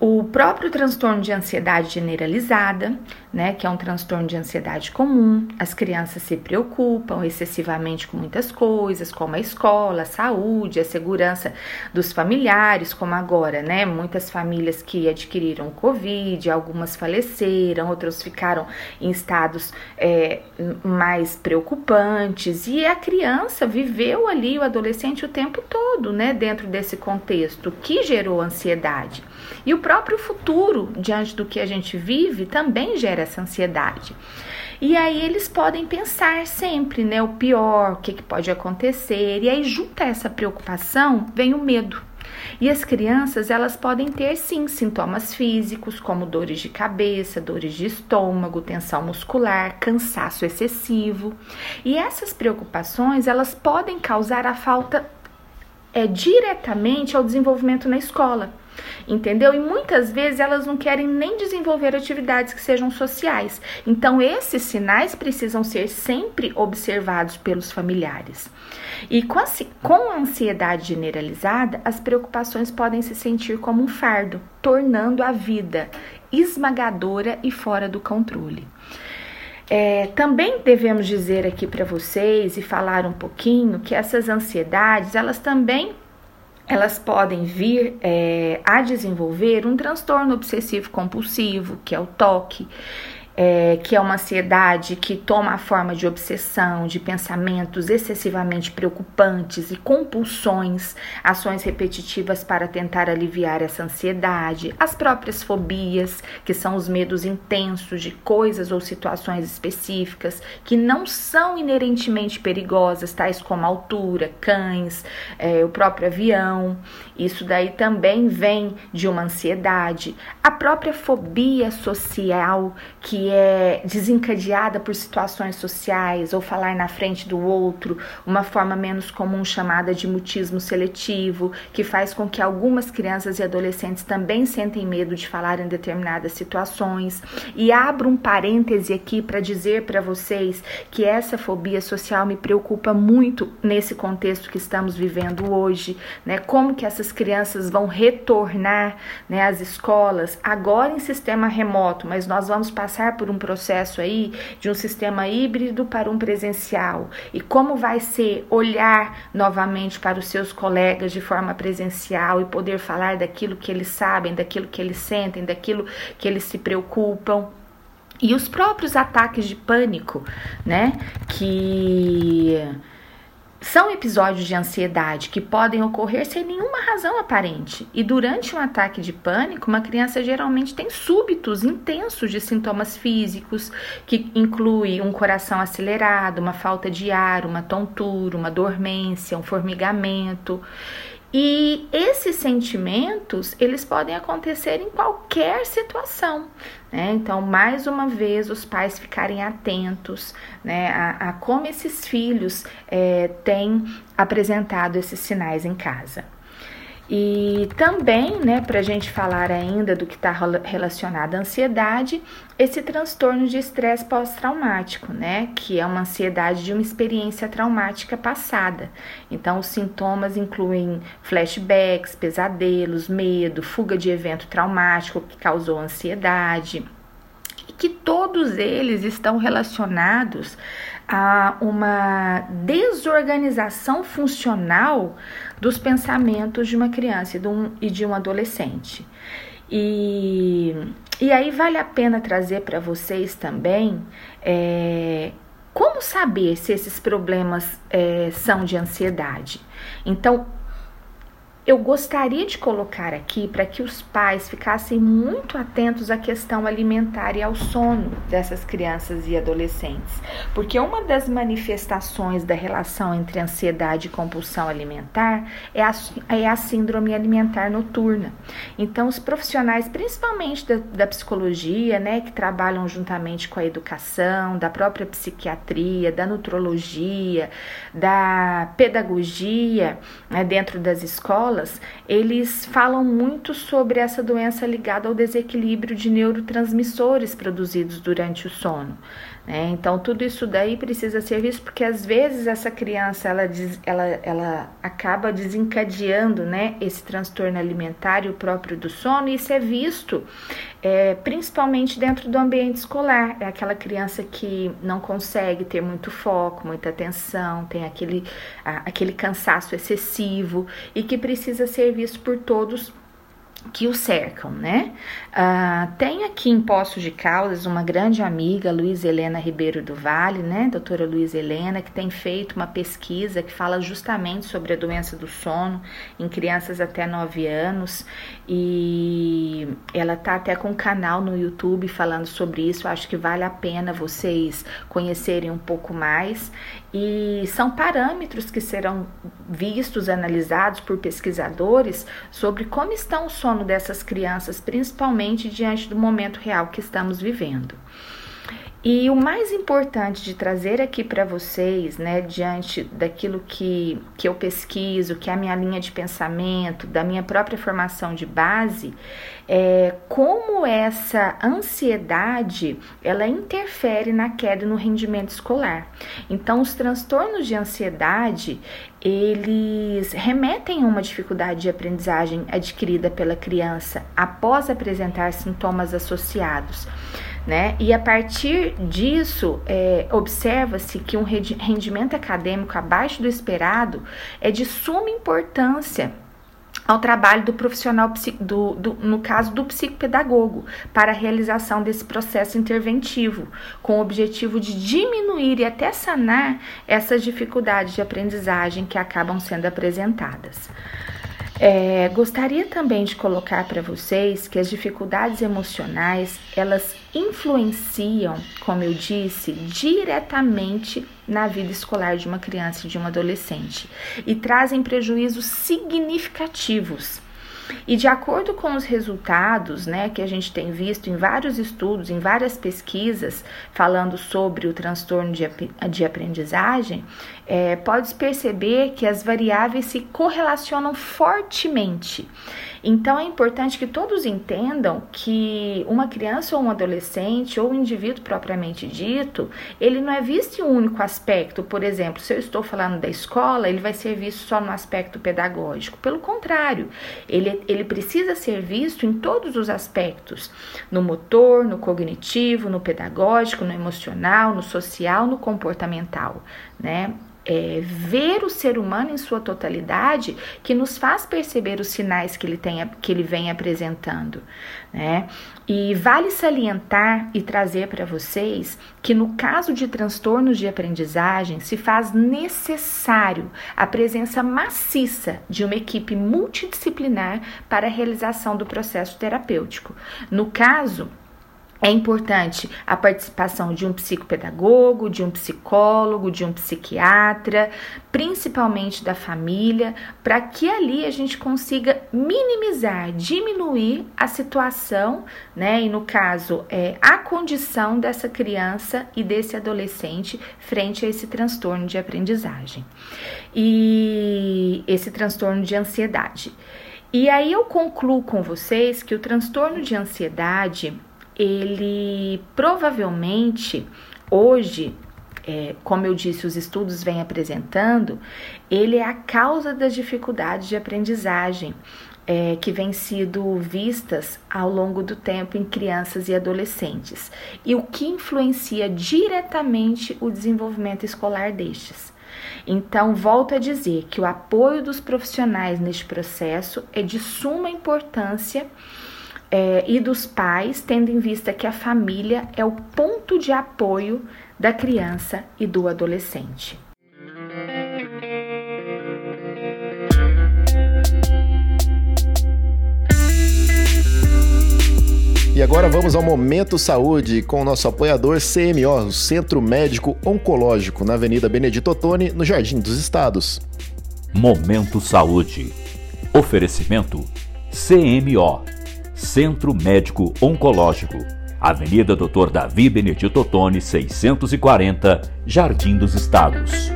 o próprio transtorno de ansiedade generalizada, né, que é um transtorno de ansiedade comum. As crianças se preocupam excessivamente com muitas coisas, como a escola, a saúde, a segurança dos familiares, como agora, né? Muitas famílias que adquiriram Covid, algumas faleceram, outras ficaram em estados é, mais preocupantes. E a criança viveu ali, o adolescente, o tempo todo, né, dentro desse contexto que gerou ansiedade. E o próprio futuro, diante do que a gente vive, também gera essa ansiedade. E aí eles podem pensar sempre, né, o pior, o que, que pode acontecer. E aí, junto a essa preocupação, vem o medo. E as crianças, elas podem ter sim sintomas físicos, como dores de cabeça, dores de estômago, tensão muscular, cansaço excessivo. E essas preocupações, elas podem causar a falta é diretamente ao desenvolvimento na escola entendeu? E muitas vezes elas não querem nem desenvolver atividades que sejam sociais. Então, esses sinais precisam ser sempre observados pelos familiares. E com a, com a ansiedade generalizada, as preocupações podem se sentir como um fardo, tornando a vida esmagadora e fora do controle. É, também devemos dizer aqui para vocês e falar um pouquinho que essas ansiedades elas também elas podem vir é, a desenvolver um transtorno obsessivo compulsivo, que é o TOC, é, que é uma ansiedade que toma a forma de obsessão, de pensamentos excessivamente preocupantes e compulsões, ações repetitivas para tentar aliviar essa ansiedade, as próprias fobias, que são os medos intensos de coisas ou situações específicas que não são inerentemente perigosas, tais como altura, cães, é, o próprio avião. Isso daí também vem de uma ansiedade. A própria fobia social, que é desencadeada por situações sociais ou falar na frente do outro, uma forma menos comum chamada de mutismo seletivo, que faz com que algumas crianças e adolescentes também sentem medo de falar em determinadas situações. E abro um parêntese aqui para dizer para vocês que essa fobia social me preocupa muito nesse contexto que estamos vivendo hoje, né? Como que essas crianças vão retornar, né, às escolas agora em sistema remoto, mas nós vamos passar por um processo aí de um sistema híbrido para um presencial. E como vai ser olhar novamente para os seus colegas de forma presencial e poder falar daquilo que eles sabem, daquilo que eles sentem, daquilo que eles se preocupam. E os próprios ataques de pânico, né? Que são episódios de ansiedade que podem ocorrer sem nenhuma razão aparente. E durante um ataque de pânico, uma criança geralmente tem súbitos intensos de sintomas físicos, que inclui um coração acelerado, uma falta de ar, uma tontura, uma dormência, um formigamento. E esses sentimentos, eles podem acontecer em qualquer situação, né? Então, mais uma vez, os pais ficarem atentos né, a, a como esses filhos é, têm apresentado esses sinais em casa. E também, né, para a gente falar ainda do que está relacionado à ansiedade, esse transtorno de estresse pós-traumático, né, que é uma ansiedade de uma experiência traumática passada. Então, os sintomas incluem flashbacks, pesadelos, medo, fuga de evento traumático que causou ansiedade que todos eles estão relacionados a uma desorganização funcional dos pensamentos de uma criança e de um, e de um adolescente. E, e aí vale a pena trazer para vocês também é, como saber se esses problemas é, são de ansiedade. Então, eu gostaria de colocar aqui para que os pais ficassem muito atentos à questão alimentar e ao sono dessas crianças e adolescentes, porque uma das manifestações da relação entre ansiedade e compulsão alimentar é a, é a síndrome alimentar noturna. Então, os profissionais, principalmente da, da psicologia, né, que trabalham juntamente com a educação, da própria psiquiatria, da nutrologia, da pedagogia, né, dentro das escolas, eles falam muito sobre essa doença ligada ao desequilíbrio de neurotransmissores produzidos durante o sono. Né? Então, tudo isso daí precisa ser visto, porque às vezes essa criança ela, ela, ela acaba desencadeando né, esse transtorno alimentar e o próprio do sono, e isso é visto é, principalmente dentro do ambiente escolar. É aquela criança que não consegue ter muito foco, muita atenção, tem aquele, a, aquele cansaço excessivo e que precisa ser visto por todos que o cercam, né? Uh, tem aqui em Poços de Caldas uma grande amiga, Luiz Helena Ribeiro do Vale, né? Doutora Luiz Helena, que tem feito uma pesquisa que fala justamente sobre a doença do sono em crianças até 9 anos e ela tá até com um canal no YouTube falando sobre isso. acho que vale a pena vocês conhecerem um pouco mais e são parâmetros que serão vistos, analisados por pesquisadores sobre como está o sono dessas crianças, principalmente diante do momento real que estamos vivendo. E o mais importante de trazer aqui para vocês, né, diante daquilo que, que eu pesquiso, que é a minha linha de pensamento, da minha própria formação de base, é como essa ansiedade ela interfere na queda no rendimento escolar. Então, os transtornos de ansiedade eles remetem a uma dificuldade de aprendizagem adquirida pela criança após apresentar sintomas associados né? E a partir disso, é, observa-se que um rendimento acadêmico abaixo do esperado é de suma importância ao trabalho do profissional, do, do, no caso do psicopedagogo, para a realização desse processo interventivo, com o objetivo de diminuir e até sanar essas dificuldades de aprendizagem que acabam sendo apresentadas. É, gostaria também de colocar para vocês que as dificuldades emocionais elas influenciam, como eu disse, diretamente na vida escolar de uma criança e de um adolescente. E trazem prejuízos significativos. E de acordo com os resultados, né, que a gente tem visto em vários estudos, em várias pesquisas falando sobre o transtorno de, de aprendizagem, é, pode perceber que as variáveis se correlacionam fortemente. Então é importante que todos entendam que uma criança ou um adolescente ou um indivíduo propriamente dito, ele não é visto em um único aspecto. Por exemplo, se eu estou falando da escola, ele vai ser visto só no aspecto pedagógico. Pelo contrário, ele, ele precisa ser visto em todos os aspectos: no motor, no cognitivo, no pedagógico, no emocional, no social, no comportamental, né? é, ver o ser humano em sua totalidade que nos faz perceber os sinais que ele, tem, que ele vem apresentando. Né? E vale salientar e trazer para vocês que, no caso de transtornos de aprendizagem, se faz necessário a presença maciça de uma equipe multidisciplinar para a realização do processo terapêutico. No caso, é importante a participação de um psicopedagogo, de um psicólogo, de um psiquiatra, principalmente da família, para que ali a gente consiga minimizar, diminuir a situação, né? E no caso, é, a condição dessa criança e desse adolescente frente a esse transtorno de aprendizagem e esse transtorno de ansiedade. E aí eu concluo com vocês que o transtorno de ansiedade ele provavelmente hoje, é, como eu disse, os estudos vêm apresentando, ele é a causa das dificuldades de aprendizagem é, que vêm sido vistas ao longo do tempo em crianças e adolescentes e o que influencia diretamente o desenvolvimento escolar destes. Então, volto a dizer que o apoio dos profissionais neste processo é de suma importância é, e dos pais, tendo em vista que a família é o ponto de apoio da criança e do adolescente.
E agora vamos ao Momento Saúde com o nosso apoiador CMO, o Centro Médico Oncológico, na Avenida Benedito Ottoni, no Jardim dos Estados.
Momento Saúde. Oferecimento CMO Centro Médico Oncológico, Avenida Dr. Davi Benedito Ottoni, 640, Jardim dos Estados.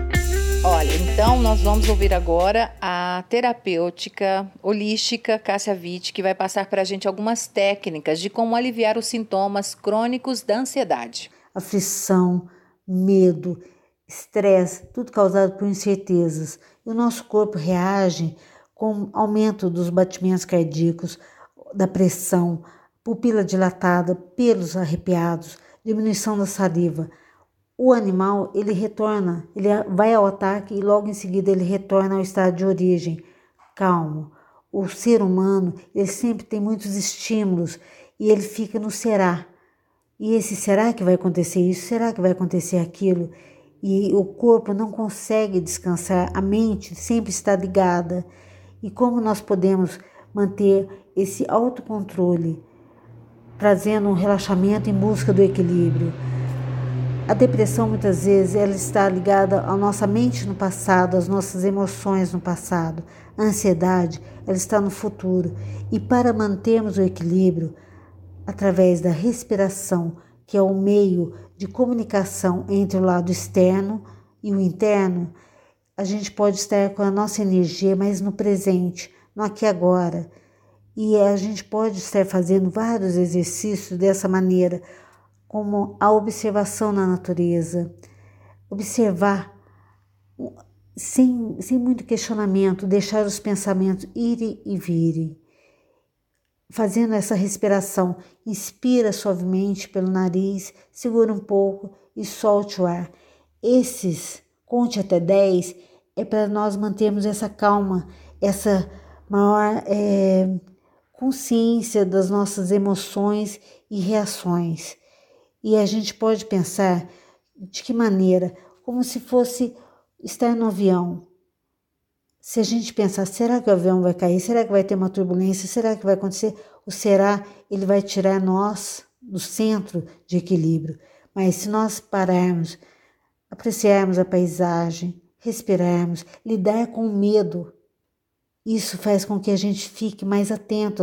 Olha, então nós vamos ouvir agora a terapêutica holística Cássia Witt, que vai passar para a gente algumas técnicas de como aliviar os sintomas crônicos da ansiedade.
Aflição, medo, estresse, tudo causado por incertezas. E o nosso corpo reage com aumento dos batimentos cardíacos, da pressão, pupila dilatada, pelos arrepiados, diminuição da saliva. O animal, ele retorna, ele vai ao ataque e logo em seguida ele retorna ao estado de origem, calmo. o ser humano, ele sempre tem muitos estímulos e ele fica no será. E esse será que vai acontecer isso? Será que vai acontecer aquilo? E o corpo não consegue descansar, a mente sempre está ligada. E como nós podemos manter esse autocontrole, trazendo um relaxamento em busca do equilíbrio? A depressão muitas vezes ela está ligada à nossa mente no passado, às nossas emoções no passado. A ansiedade ela está no futuro. E para mantermos o equilíbrio, através da respiração, que é o meio de comunicação entre o lado externo e o interno, a gente pode estar com a nossa energia mais no presente, no aqui e agora. E a gente pode estar fazendo vários exercícios dessa maneira como a observação na natureza. Observar sem, sem muito questionamento, deixar os pensamentos irem e virem. Fazendo essa respiração, inspira suavemente pelo nariz, segura um pouco e solte o ar. Esses, conte até 10, é para nós mantermos essa calma, essa maior é, consciência das nossas emoções e reações. E a gente pode pensar de que maneira? Como se fosse estar no avião. Se a gente pensar, será que o avião vai cair? Será que vai ter uma turbulência? Será que vai acontecer? O será, ele vai tirar nós do centro de equilíbrio. Mas se nós pararmos, apreciarmos a paisagem, respirarmos, lidar com o medo, isso faz com que a gente fique mais atento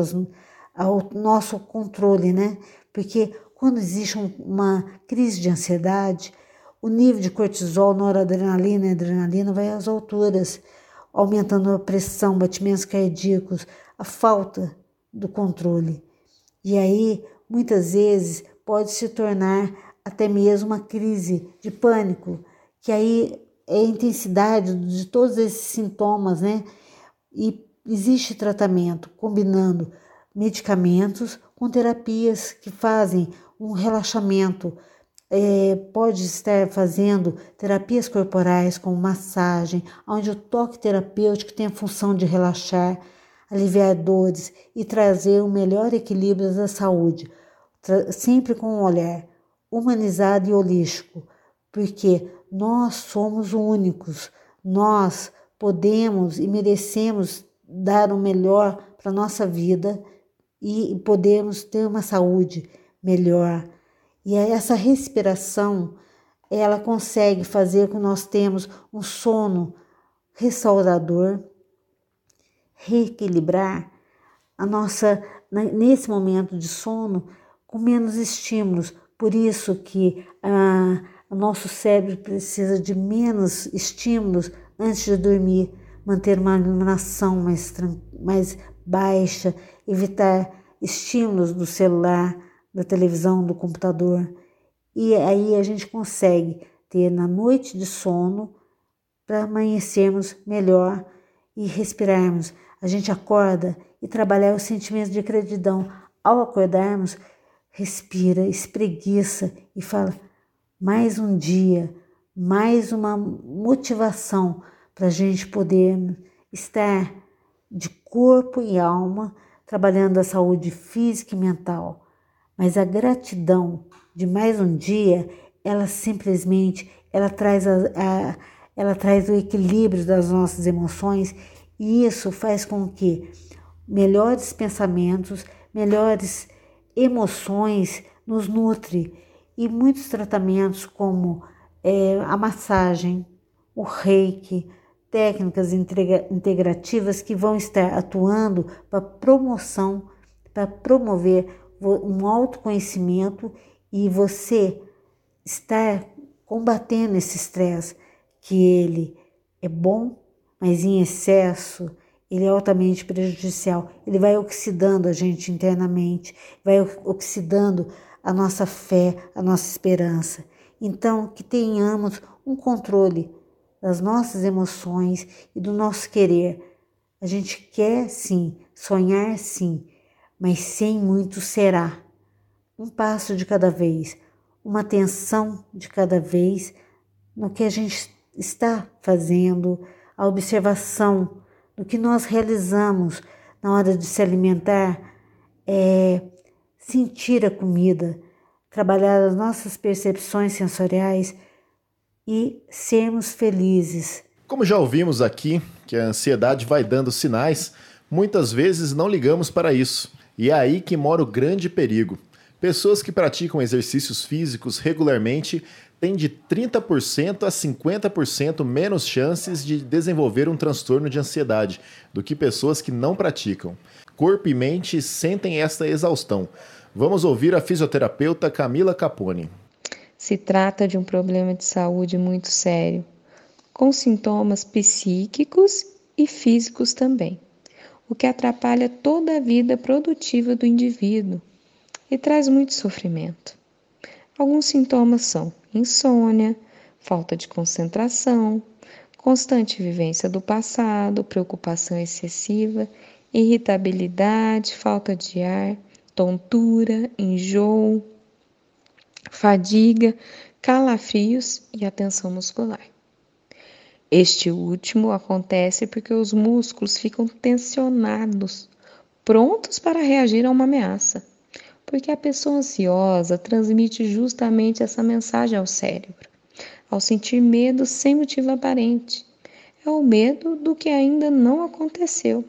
ao nosso controle, né? Porque quando existe uma crise de ansiedade, o nível de cortisol, noradrenalina e adrenalina vai às alturas, aumentando a pressão, batimentos cardíacos, a falta do controle. E aí, muitas vezes, pode se tornar até mesmo uma crise de pânico, que aí é a intensidade de todos esses sintomas, né? E existe tratamento combinando medicamentos com terapias que fazem um relaxamento. É, pode estar fazendo terapias corporais, como massagem, onde o toque terapêutico tem a função de relaxar, aliviar dores e trazer um melhor equilíbrio da saúde, sempre com um olhar humanizado e holístico, porque nós somos únicos, nós podemos e merecemos dar o melhor para a nossa vida e podemos ter uma saúde melhor. E essa respiração, ela consegue fazer com que nós temos um sono restaurador, reequilibrar a nossa nesse momento de sono com menos estímulos. Por isso que ah, o nosso cérebro precisa de menos estímulos antes de dormir, manter uma iluminação mais, mais baixa, evitar estímulos do celular, da televisão, do computador. E aí a gente consegue ter na noite de sono para amanhecermos melhor e respirarmos. A gente acorda e trabalhar os sentimentos de gratidão. Ao acordarmos, respira, espreguiça e fala: mais um dia, mais uma motivação para a gente poder estar de corpo e alma trabalhando a saúde física e mental. Mas a gratidão de mais um dia, ela simplesmente ela traz, a, a, ela traz o equilíbrio das nossas emoções e isso faz com que melhores pensamentos, melhores emoções nos nutre. E muitos tratamentos como é, a massagem, o reiki, técnicas integrativas que vão estar atuando para promoção, para promover um autoconhecimento e você estar combatendo esse estresse, que ele é bom, mas em excesso ele é altamente prejudicial. Ele vai oxidando a gente internamente, vai oxidando a nossa fé, a nossa esperança. Então, que tenhamos um controle das nossas emoções e do nosso querer. A gente quer sim, sonhar sim, mas sem muito será. Um passo de cada vez, uma atenção de cada vez no que a gente está fazendo, a observação do que nós realizamos, na hora de se alimentar é sentir a comida, trabalhar as nossas percepções sensoriais e sermos felizes.
Como já ouvimos aqui, que a ansiedade vai dando sinais, muitas vezes não ligamos para isso. E é aí que mora o grande perigo. Pessoas que praticam exercícios físicos regularmente têm de 30% a 50% menos chances de desenvolver um transtorno de ansiedade do que pessoas que não praticam. Corpo e mente sentem esta exaustão. Vamos ouvir a fisioterapeuta Camila Capone.
Se trata de um problema de saúde muito sério, com sintomas psíquicos e físicos também, o que atrapalha toda a vida produtiva do indivíduo e traz muito sofrimento. Alguns sintomas são insônia, falta de concentração, constante vivência do passado, preocupação excessiva, irritabilidade, falta de ar, tontura, enjoo, fadiga, calafrios e atenção muscular. Este último acontece porque os músculos ficam tensionados, prontos para reagir a uma ameaça, porque a pessoa ansiosa transmite justamente essa mensagem ao cérebro, ao sentir medo sem motivo aparente. É o medo do que ainda não aconteceu.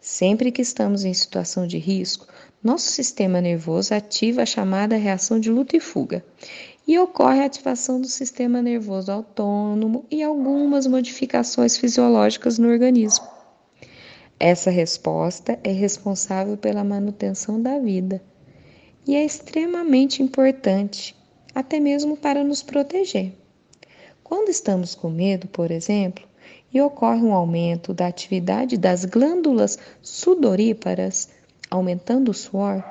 Sempre que estamos em situação de risco, nosso sistema nervoso ativa a chamada reação de luta e fuga, e ocorre a ativação do sistema nervoso autônomo e algumas modificações fisiológicas no organismo. Essa resposta é responsável pela manutenção da vida e é extremamente importante, até mesmo para nos proteger. Quando estamos com medo, por exemplo, e ocorre um aumento da atividade das glândulas sudoríparas, aumentando o suor,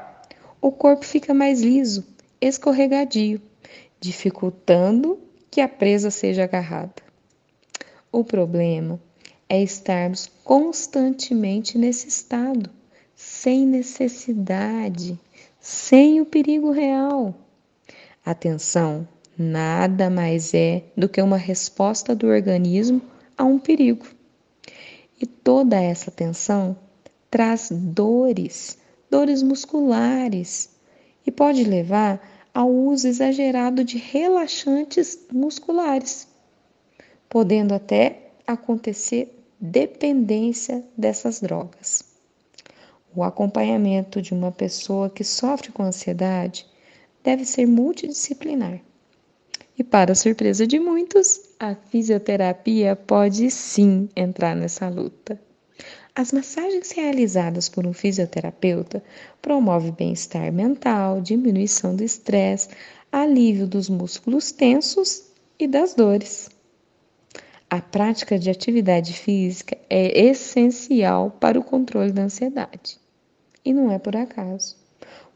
o corpo fica mais liso, escorregadio, dificultando que a presa seja agarrada. O problema é estarmos constantemente nesse estado, sem necessidade, sem o perigo real. Atenção, nada mais é do que uma resposta do organismo a um perigo. E toda essa tensão traz dores, dores musculares, e pode levar ao uso exagerado de relaxantes musculares, podendo até acontecer dependência dessas drogas. O acompanhamento de uma pessoa que sofre com ansiedade deve ser multidisciplinar. E, para surpresa de muitos, a fisioterapia pode sim entrar nessa luta. As massagens realizadas por um fisioterapeuta promovem bem-estar mental, diminuição do estresse, alívio dos músculos tensos e das dores. A prática de atividade física é essencial para o controle da ansiedade. E não é por acaso,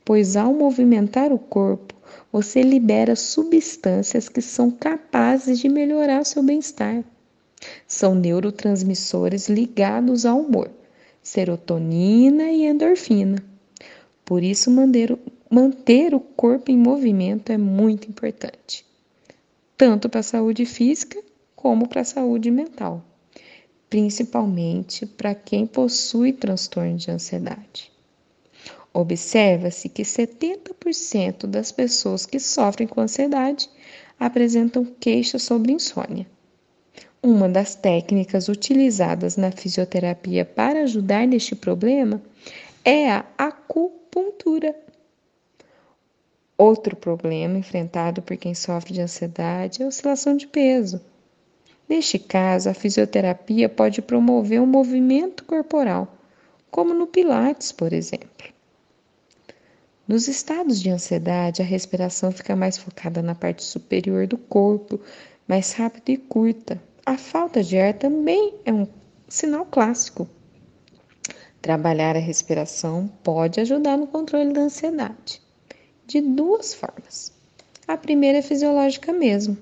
pois ao movimentar o corpo, você libera substâncias que são capazes de melhorar seu bem-estar. São neurotransmissores ligados ao humor, serotonina e endorfina. Por isso, manter, manter o corpo em movimento é muito importante, tanto para a saúde física como para a saúde mental, principalmente para quem possui transtorno de ansiedade. Observa-se que 70% das pessoas que sofrem com ansiedade apresentam queixas sobre insônia. Uma das técnicas utilizadas na fisioterapia para ajudar neste problema é a acupuntura. Outro problema enfrentado por quem sofre de ansiedade é a oscilação de peso. Neste caso, a fisioterapia pode promover um movimento corporal, como no Pilates, por exemplo. Nos estados de ansiedade, a respiração fica mais focada na parte superior do corpo, mais rápida e curta. A falta de ar também é um sinal clássico. Trabalhar a respiração pode ajudar no controle da ansiedade, de duas formas. A primeira é fisiológica mesmo,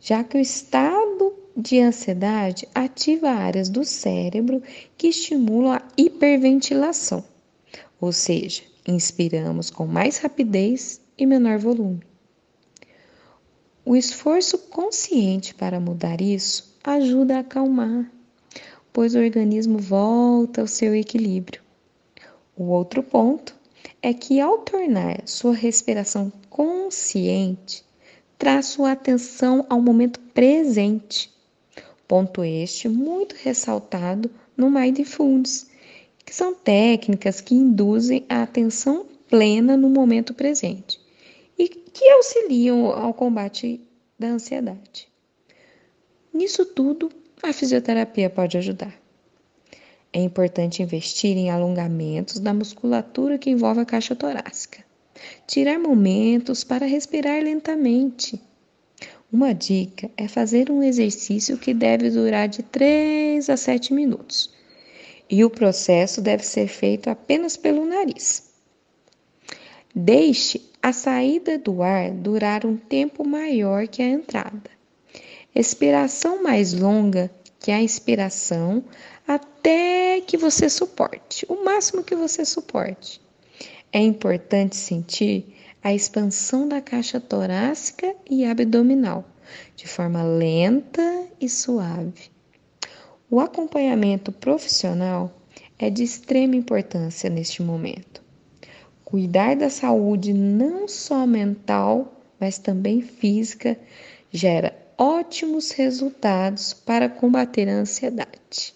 já que o estado de ansiedade ativa áreas do cérebro que estimulam a hiperventilação, ou seja, Inspiramos com mais rapidez e menor volume. O esforço consciente para mudar isso ajuda a acalmar. pois o organismo volta ao seu equilíbrio. O outro ponto é que, ao tornar sua respiração consciente, traz sua atenção ao momento presente. Ponto este muito ressaltado no Mindfulness, que são técnicas que induzem a atenção plena no momento presente e que auxiliam ao combate da ansiedade. Nisso tudo, a fisioterapia pode ajudar. É importante investir em alongamentos da musculatura que envolve a caixa torácica. Tirar momentos para respirar lentamente. Uma dica é fazer um exercício que deve durar de 3 a 7 minutos. E o processo deve ser feito apenas pelo nariz. Deixe a saída do ar durar um tempo maior que a entrada. Expiração mais longa que a inspiração até que você suporte, o máximo que você suporte. É importante sentir a expansão da caixa torácica e abdominal, de forma lenta e suave. O acompanhamento profissional é de extrema importância neste momento. Cuidar da saúde não só mental, mas também física gera ótimos resultados para combater a ansiedade.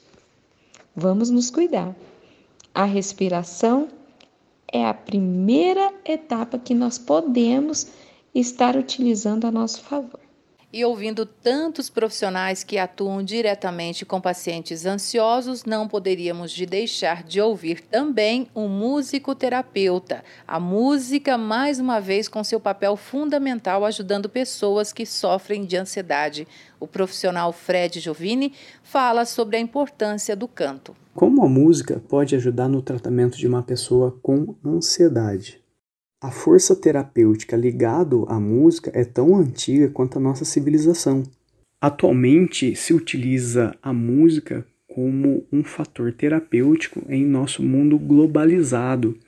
Vamos nos cuidar. A respiração é a primeira etapa que nós podemos estar utilizando a nosso favor
e ouvindo tantos profissionais que atuam diretamente com pacientes ansiosos, não poderíamos de deixar de ouvir também um musicoterapeuta. A música, mais uma vez, com seu papel fundamental ajudando pessoas que sofrem de ansiedade. O profissional Fred Giovini fala sobre a importância do canto.
Como a música pode ajudar no tratamento de uma pessoa com ansiedade? A força terapêutica ligado à música é tão antiga quanto a nossa civilização. Atualmente se utiliza a música como um fator terapêutico em nosso mundo globalizado.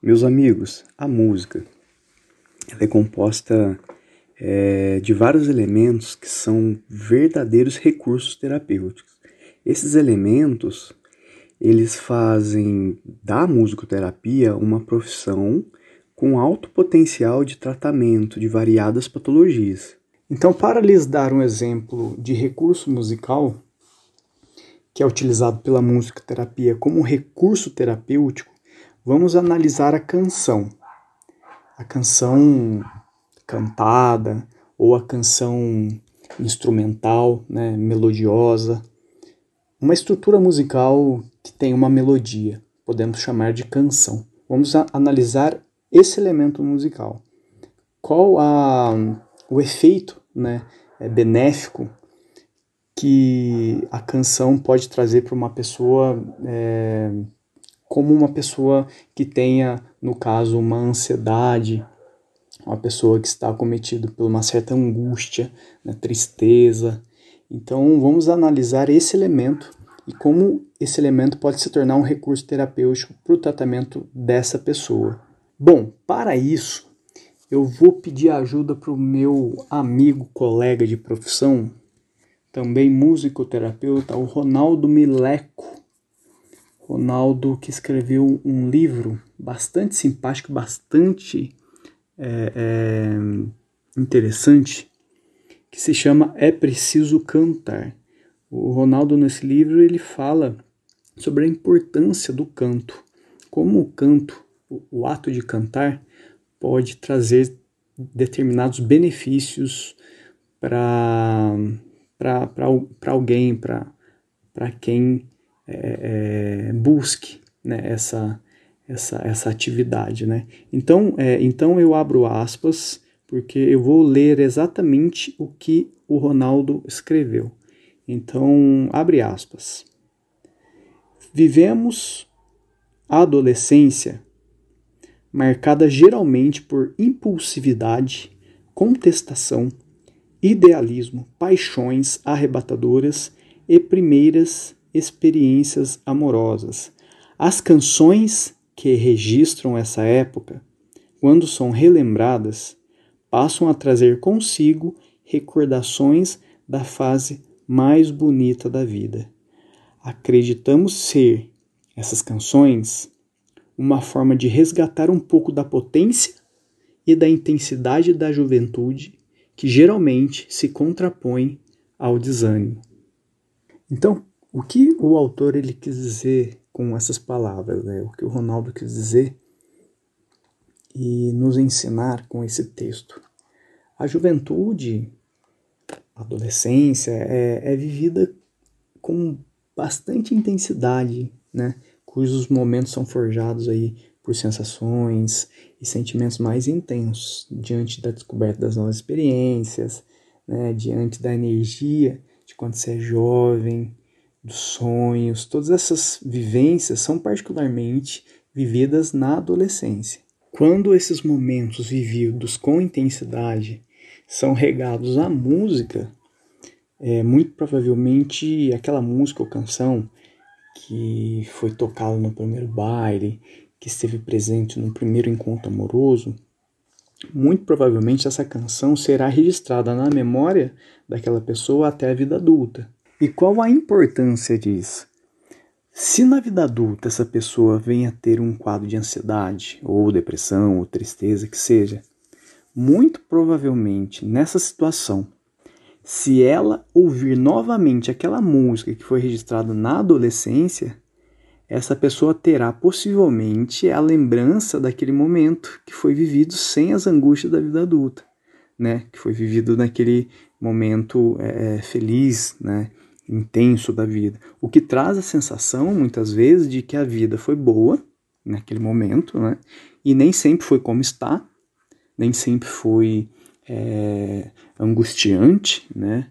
Meus amigos, a música ela é composta é, de vários elementos que são verdadeiros recursos terapêuticos. Esses elementos eles fazem da musicoterapia uma profissão com alto potencial de tratamento de variadas patologias. Então, para lhes dar um exemplo de recurso musical, que é utilizado pela música terapia como recurso terapêutico, vamos analisar a canção. A canção cantada ou a canção instrumental, né, melodiosa. Uma estrutura musical que tem uma melodia, podemos chamar de canção. Vamos analisar esse elemento musical. Qual a, o efeito né, é benéfico que a canção pode trazer para uma pessoa, é, como uma pessoa que tenha, no caso, uma ansiedade, uma pessoa que está acometida por uma certa angústia, né, tristeza. Então, vamos analisar esse elemento e como esse elemento pode se tornar um recurso terapêutico para o tratamento dessa pessoa. Bom, para isso, eu vou pedir ajuda para o meu amigo, colega de profissão, também musicoterapeuta, o Ronaldo Mileco. Ronaldo que escreveu um livro bastante simpático, bastante é, é, interessante, que se chama É Preciso Cantar. O Ronaldo nesse livro ele fala sobre a importância do canto, como o canto o ato de cantar pode trazer determinados benefícios para alguém, para quem é, é, busque né, essa, essa, essa atividade. Né? Então, é, então eu abro aspas, porque eu vou ler exatamente o que o Ronaldo escreveu. Então, abre aspas. Vivemos a adolescência marcada geralmente por impulsividade, contestação, idealismo, paixões arrebatadoras e primeiras experiências amorosas. As canções que registram essa época, quando são relembradas, passam a trazer consigo recordações da fase mais bonita da vida. acreditamos ser essas canções uma forma de resgatar um pouco da potência e da intensidade da juventude que geralmente se contrapõe ao desânimo. Então, o que o autor ele quis dizer com essas palavras, né? o que o Ronaldo quis dizer e nos ensinar com esse texto? A juventude, a adolescência, é, é vivida com bastante intensidade, né? Cujos momentos são forjados aí por sensações e sentimentos mais intensos diante da descoberta das novas experiências, né? diante da energia de quando você é jovem, dos sonhos, todas essas vivências são particularmente vividas na adolescência. Quando esses momentos vividos com intensidade são regados à música, é, muito provavelmente aquela música ou canção que foi tocada no primeiro baile, que esteve presente no primeiro encontro amoroso, muito provavelmente essa canção será registrada na memória daquela pessoa até a vida adulta. E qual a importância disso? Se na vida adulta essa pessoa vem a ter um quadro de ansiedade, ou depressão, ou tristeza, que seja, muito provavelmente nessa situação se ela ouvir novamente aquela música que foi registrada na adolescência, essa pessoa terá possivelmente a lembrança daquele momento que foi vivido sem as angústias da vida adulta, né? Que foi vivido naquele momento é, é feliz, né? Intenso da vida. O que traz a sensação, muitas vezes, de que a vida foi boa naquele momento, né? E nem sempre foi como está, nem sempre foi é, angustiante, né?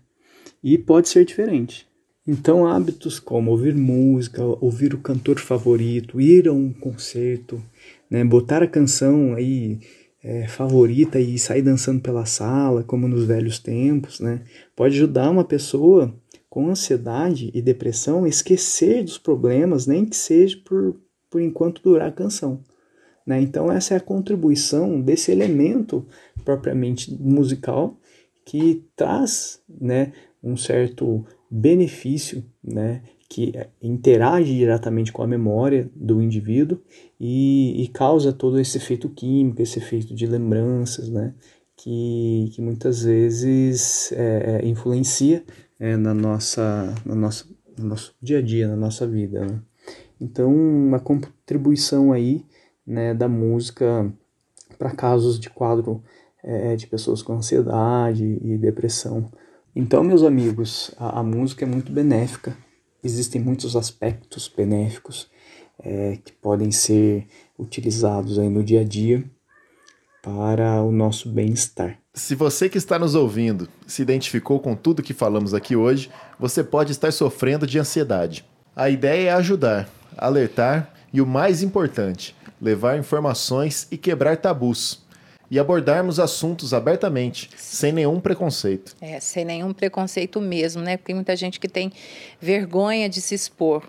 E pode ser diferente. Então, hábitos como ouvir música, ouvir o cantor favorito, ir a um concerto, né? botar a canção aí é, favorita e sair dançando pela sala, como nos velhos tempos, né? pode ajudar uma pessoa com ansiedade e depressão a esquecer dos problemas, nem que seja por, por enquanto durar a canção. Né? Então, essa é a contribuição desse elemento propriamente musical que traz né, um certo benefício, né, que interage diretamente com a memória do indivíduo e, e, causa todo esse efeito químico, esse efeito de lembranças, né, que, que muitas vezes é, é, influencia é, na nossa, na nossa, no nosso dia a dia, na nossa vida. Né? Então, uma contribuição aí né, da música para casos de quadro é, de pessoas com ansiedade e depressão. Então, meus amigos, a, a música é muito benéfica. Existem muitos aspectos benéficos é, que podem ser utilizados aí no dia a dia para o nosso bem-estar.
Se você que está nos ouvindo se identificou com tudo que falamos aqui hoje, você pode estar sofrendo de ansiedade. A ideia é ajudar, alertar e o mais importante, levar informações e quebrar tabus e abordarmos assuntos abertamente, sem nenhum preconceito.
É, sem nenhum preconceito mesmo, né? Porque tem muita gente que tem vergonha de se expor.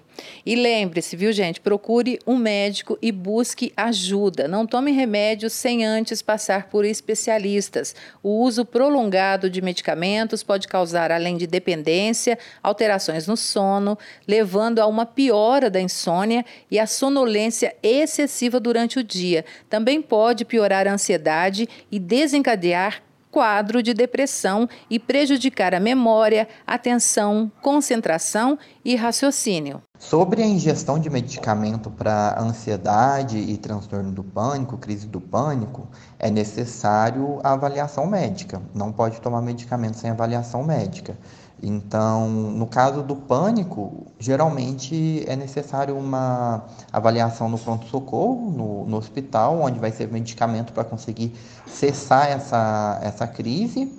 E lembre-se, viu, gente? Procure um médico e busque ajuda. Não tome remédios sem antes passar por especialistas. O uso prolongado de medicamentos pode causar, além de dependência, alterações no sono, levando a uma piora da insônia e a sonolência excessiva durante o dia. Também pode piorar a ansiedade ansiedade e desencadear quadro de depressão e prejudicar a memória, atenção, concentração e raciocínio.
Sobre a ingestão de medicamento para ansiedade e transtorno do pânico, crise do pânico, é necessário a avaliação médica. Não pode tomar medicamento sem avaliação médica. Então, no caso do pânico, geralmente é necessário uma avaliação no pronto-socorro, no, no, hospital, onde vai ser medicamento para conseguir cessar essa, essa crise.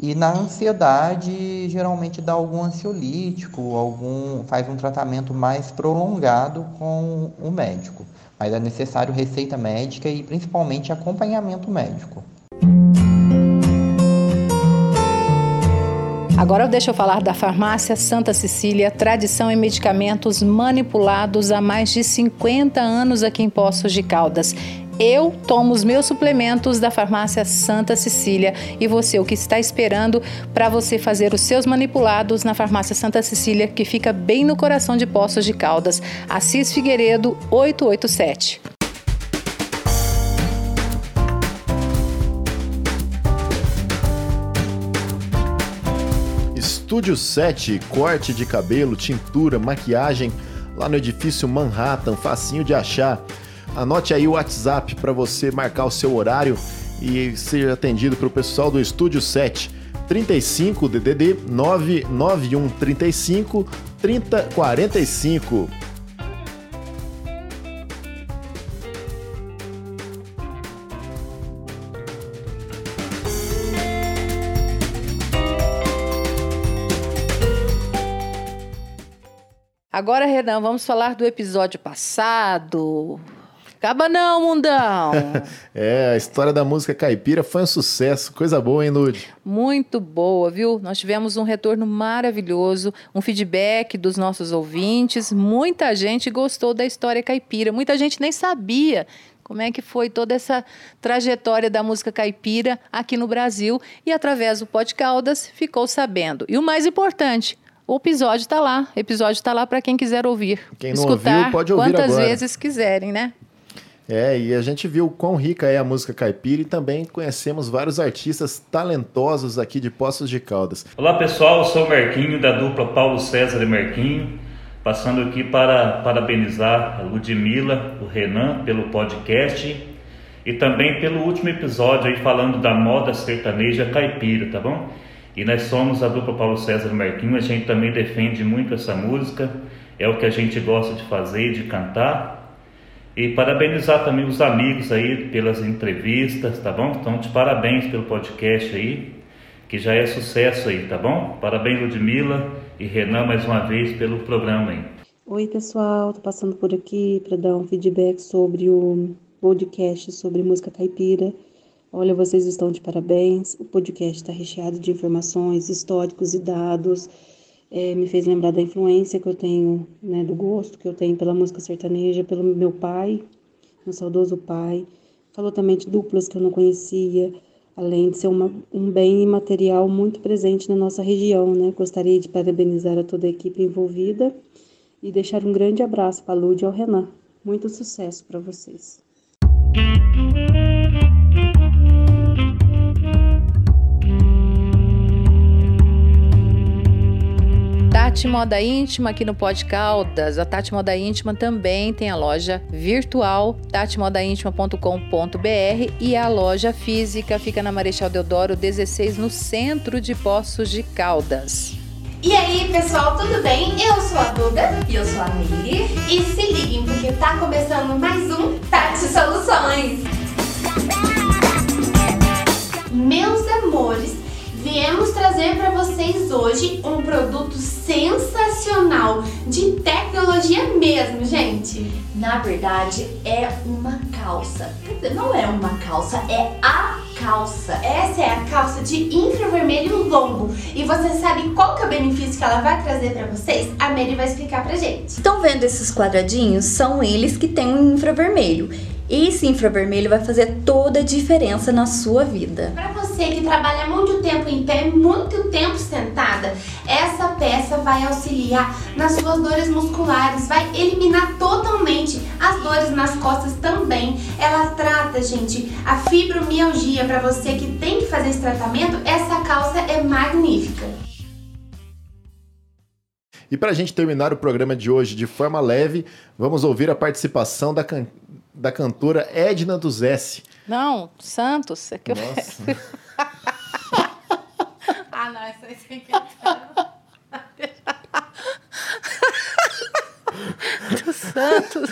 E na ansiedade, geralmente dá algum ansiolítico, algum, faz um tratamento mais prolongado com o médico. Mas é necessário receita médica e principalmente acompanhamento médico.
Agora deixa eu falar da Farmácia Santa Cecília, tradição em medicamentos manipulados há mais de 50 anos aqui em Poços de Caldas. Eu tomo os meus suplementos da farmácia Santa Cecília e você, o que está esperando para você fazer os seus manipulados na farmácia Santa Cecília, que fica bem no coração de Poços de Caldas, Assis Figueiredo 887.
Estúdio 7, corte de cabelo, tintura, maquiagem, lá no edifício Manhattan, facinho de achar. Anote aí o WhatsApp para você marcar o seu horário e ser atendido pelo pessoal do Estúdio 7. 35 DDD 991 35
Agora, Renan, vamos falar do episódio passado. Acaba não, mundão! *laughs*
é, a história da música caipira foi um sucesso. Coisa boa, hein, Lude?
Muito boa, viu? Nós tivemos um retorno maravilhoso, um feedback dos nossos ouvintes. Muita gente gostou da história caipira. Muita gente nem sabia como é que foi toda essa trajetória da música caipira aqui no Brasil e através do Pod Caldas ficou sabendo. E o mais importante, o episódio está lá. O episódio está lá para quem quiser ouvir.
Quem não
escutar
ouviu, pode ouvir
quantas
agora.
vezes quiserem, né?
É, e a gente viu quão rica é a música caipira e também conhecemos vários artistas talentosos aqui de Poços de Caldas.
Olá pessoal, eu sou o Merquinho da dupla Paulo César e Merquinho, passando aqui para parabenizar a Ludmilla, o Renan pelo podcast e também pelo último episódio aí falando da moda sertaneja caipira, tá bom? E nós somos a dupla Paulo César Marquinhos, a gente também defende muito essa música, é o que a gente gosta de fazer, de cantar. E parabenizar também os amigos aí pelas entrevistas, tá bom? Então, de parabéns pelo podcast aí, que já é sucesso aí, tá bom? Parabéns, Ludmilla e Renan, mais uma vez, pelo programa aí.
Oi, pessoal, tô passando por aqui para dar um feedback sobre o podcast sobre música caipira. Olha, vocês estão de parabéns. O podcast está recheado de informações, históricos e dados. É, me fez lembrar da influência que eu tenho, né, do gosto que eu tenho pela música sertaneja, pelo meu pai, meu saudoso pai. Falou também de duplas que eu não conhecia, além de ser uma, um bem imaterial muito presente na nossa região. Né? Gostaria de parabenizar a toda a equipe envolvida e deixar um grande abraço para a Lud e ao Renan. Muito sucesso para vocês.
Tati Moda Íntima aqui no Pod Caldas. A Tati Moda Íntima também tem a loja virtual tatimodaintima.com.br e a loja física fica na Marechal Deodoro 16 no centro de Poços de Caldas.
E aí, pessoal, tudo bem? Eu sou a Duda e eu sou a Miri. E se liguem porque tá começando mais um Tati Soluções. Meus amores, viemos trazer para vocês hoje um produto sensacional de tecnologia mesmo, gente. Na verdade, é uma calça. Quer dizer, não é uma calça, é a calça. Essa é a calça de infravermelho longo. E você sabe qual que é o benefício que ela vai trazer para vocês? A Mary vai explicar pra gente.
Estão vendo esses quadradinhos? São eles que têm um infravermelho. Esse infravermelho vai fazer toda a diferença na sua vida.
Para você que trabalha muito tempo em pé, muito tempo sentada, essa peça vai auxiliar nas suas dores musculares, vai eliminar totalmente as dores nas costas também. Ela trata, gente, a fibromialgia. Para você que tem que fazer esse tratamento, essa calça é magnífica.
E para a gente terminar o programa de hoje de forma leve, vamos ouvir a participação da, can da cantora Edna dos S.
Não, Santos. É que
Nossa.
eu... *laughs*
ah, não, essa aí sem
do Santos.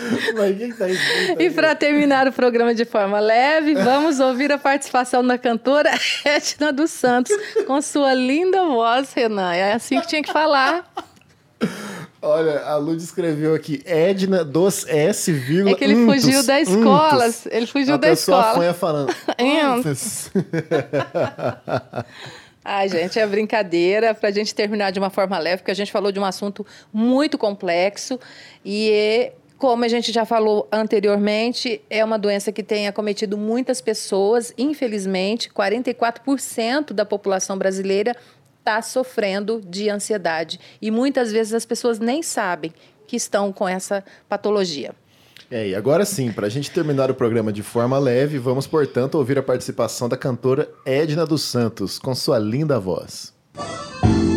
Tá escrito
E para terminar o programa de forma leve, vamos ouvir a participação da cantora *laughs* Edna dos Santos com sua linda voz, Renan. É assim que tinha que falar.
Olha, a Lud escreveu aqui Edna dos S, vírgula,
É que ele
untos,
fugiu da escola.
untos.
Ele fugiu
a
da
pessoa
escola.
foi falando. *laughs*
Untos. *laughs* Ai, gente, é brincadeira para a gente terminar de uma forma leve, porque a gente falou de um assunto muito complexo e como a gente já falou anteriormente, é uma doença que tem acometido muitas pessoas. Infelizmente, 44% da população brasileira está sofrendo de ansiedade. E muitas vezes as pessoas nem sabem que estão com essa patologia.
É, e agora sim, para a gente terminar o programa de forma leve, vamos, portanto, ouvir a participação da cantora Edna dos Santos, com sua linda voz.
que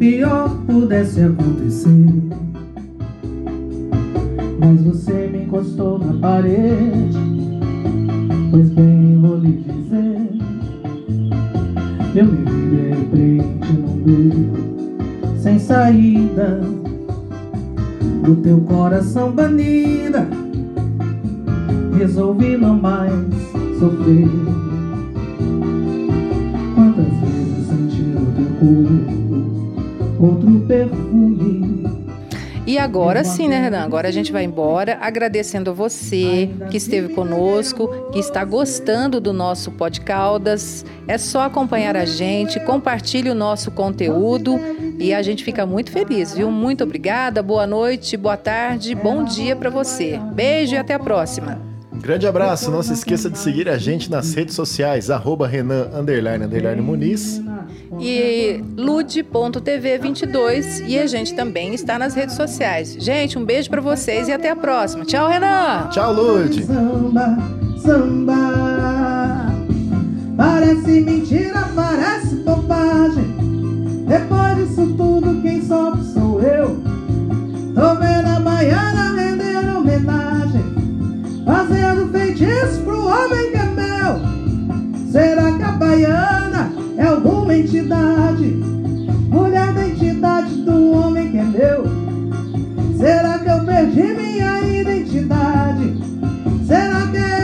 pior pudesse acontecer. Mas você me encostou na parede. Pois bem, vou lhe dizer. Eu me vi de repente num beco sem saída. Do teu coração banida. Resolvi não mais sofrer. Quantas vezes senti no teu corpo outro perfume?
E agora sim, né, Renan? Agora a gente vai embora agradecendo a você que esteve conosco, que está gostando do nosso podcast. É só acompanhar a gente, compartilhe o nosso conteúdo e a gente fica muito feliz, viu? Muito obrigada, boa noite, boa tarde, bom dia para você. Beijo e até a próxima.
Grande abraço, não se esqueça de seguir a gente nas redes sociais, arroba Renan underline, underline Muniz.
E lude.tv22 e a gente também está nas redes sociais. Gente, um beijo para vocês e até a próxima. Tchau, Renan!
Tchau, Lude!
Samba, samba Parece mentira, parece bobagem Depois disso tudo quem sofre sou eu Tô vendo a baiana render homenagem Fazendo Será que a baiana é alguma entidade? Mulher da entidade do homem que é meu? Será que eu perdi minha identidade? Será que é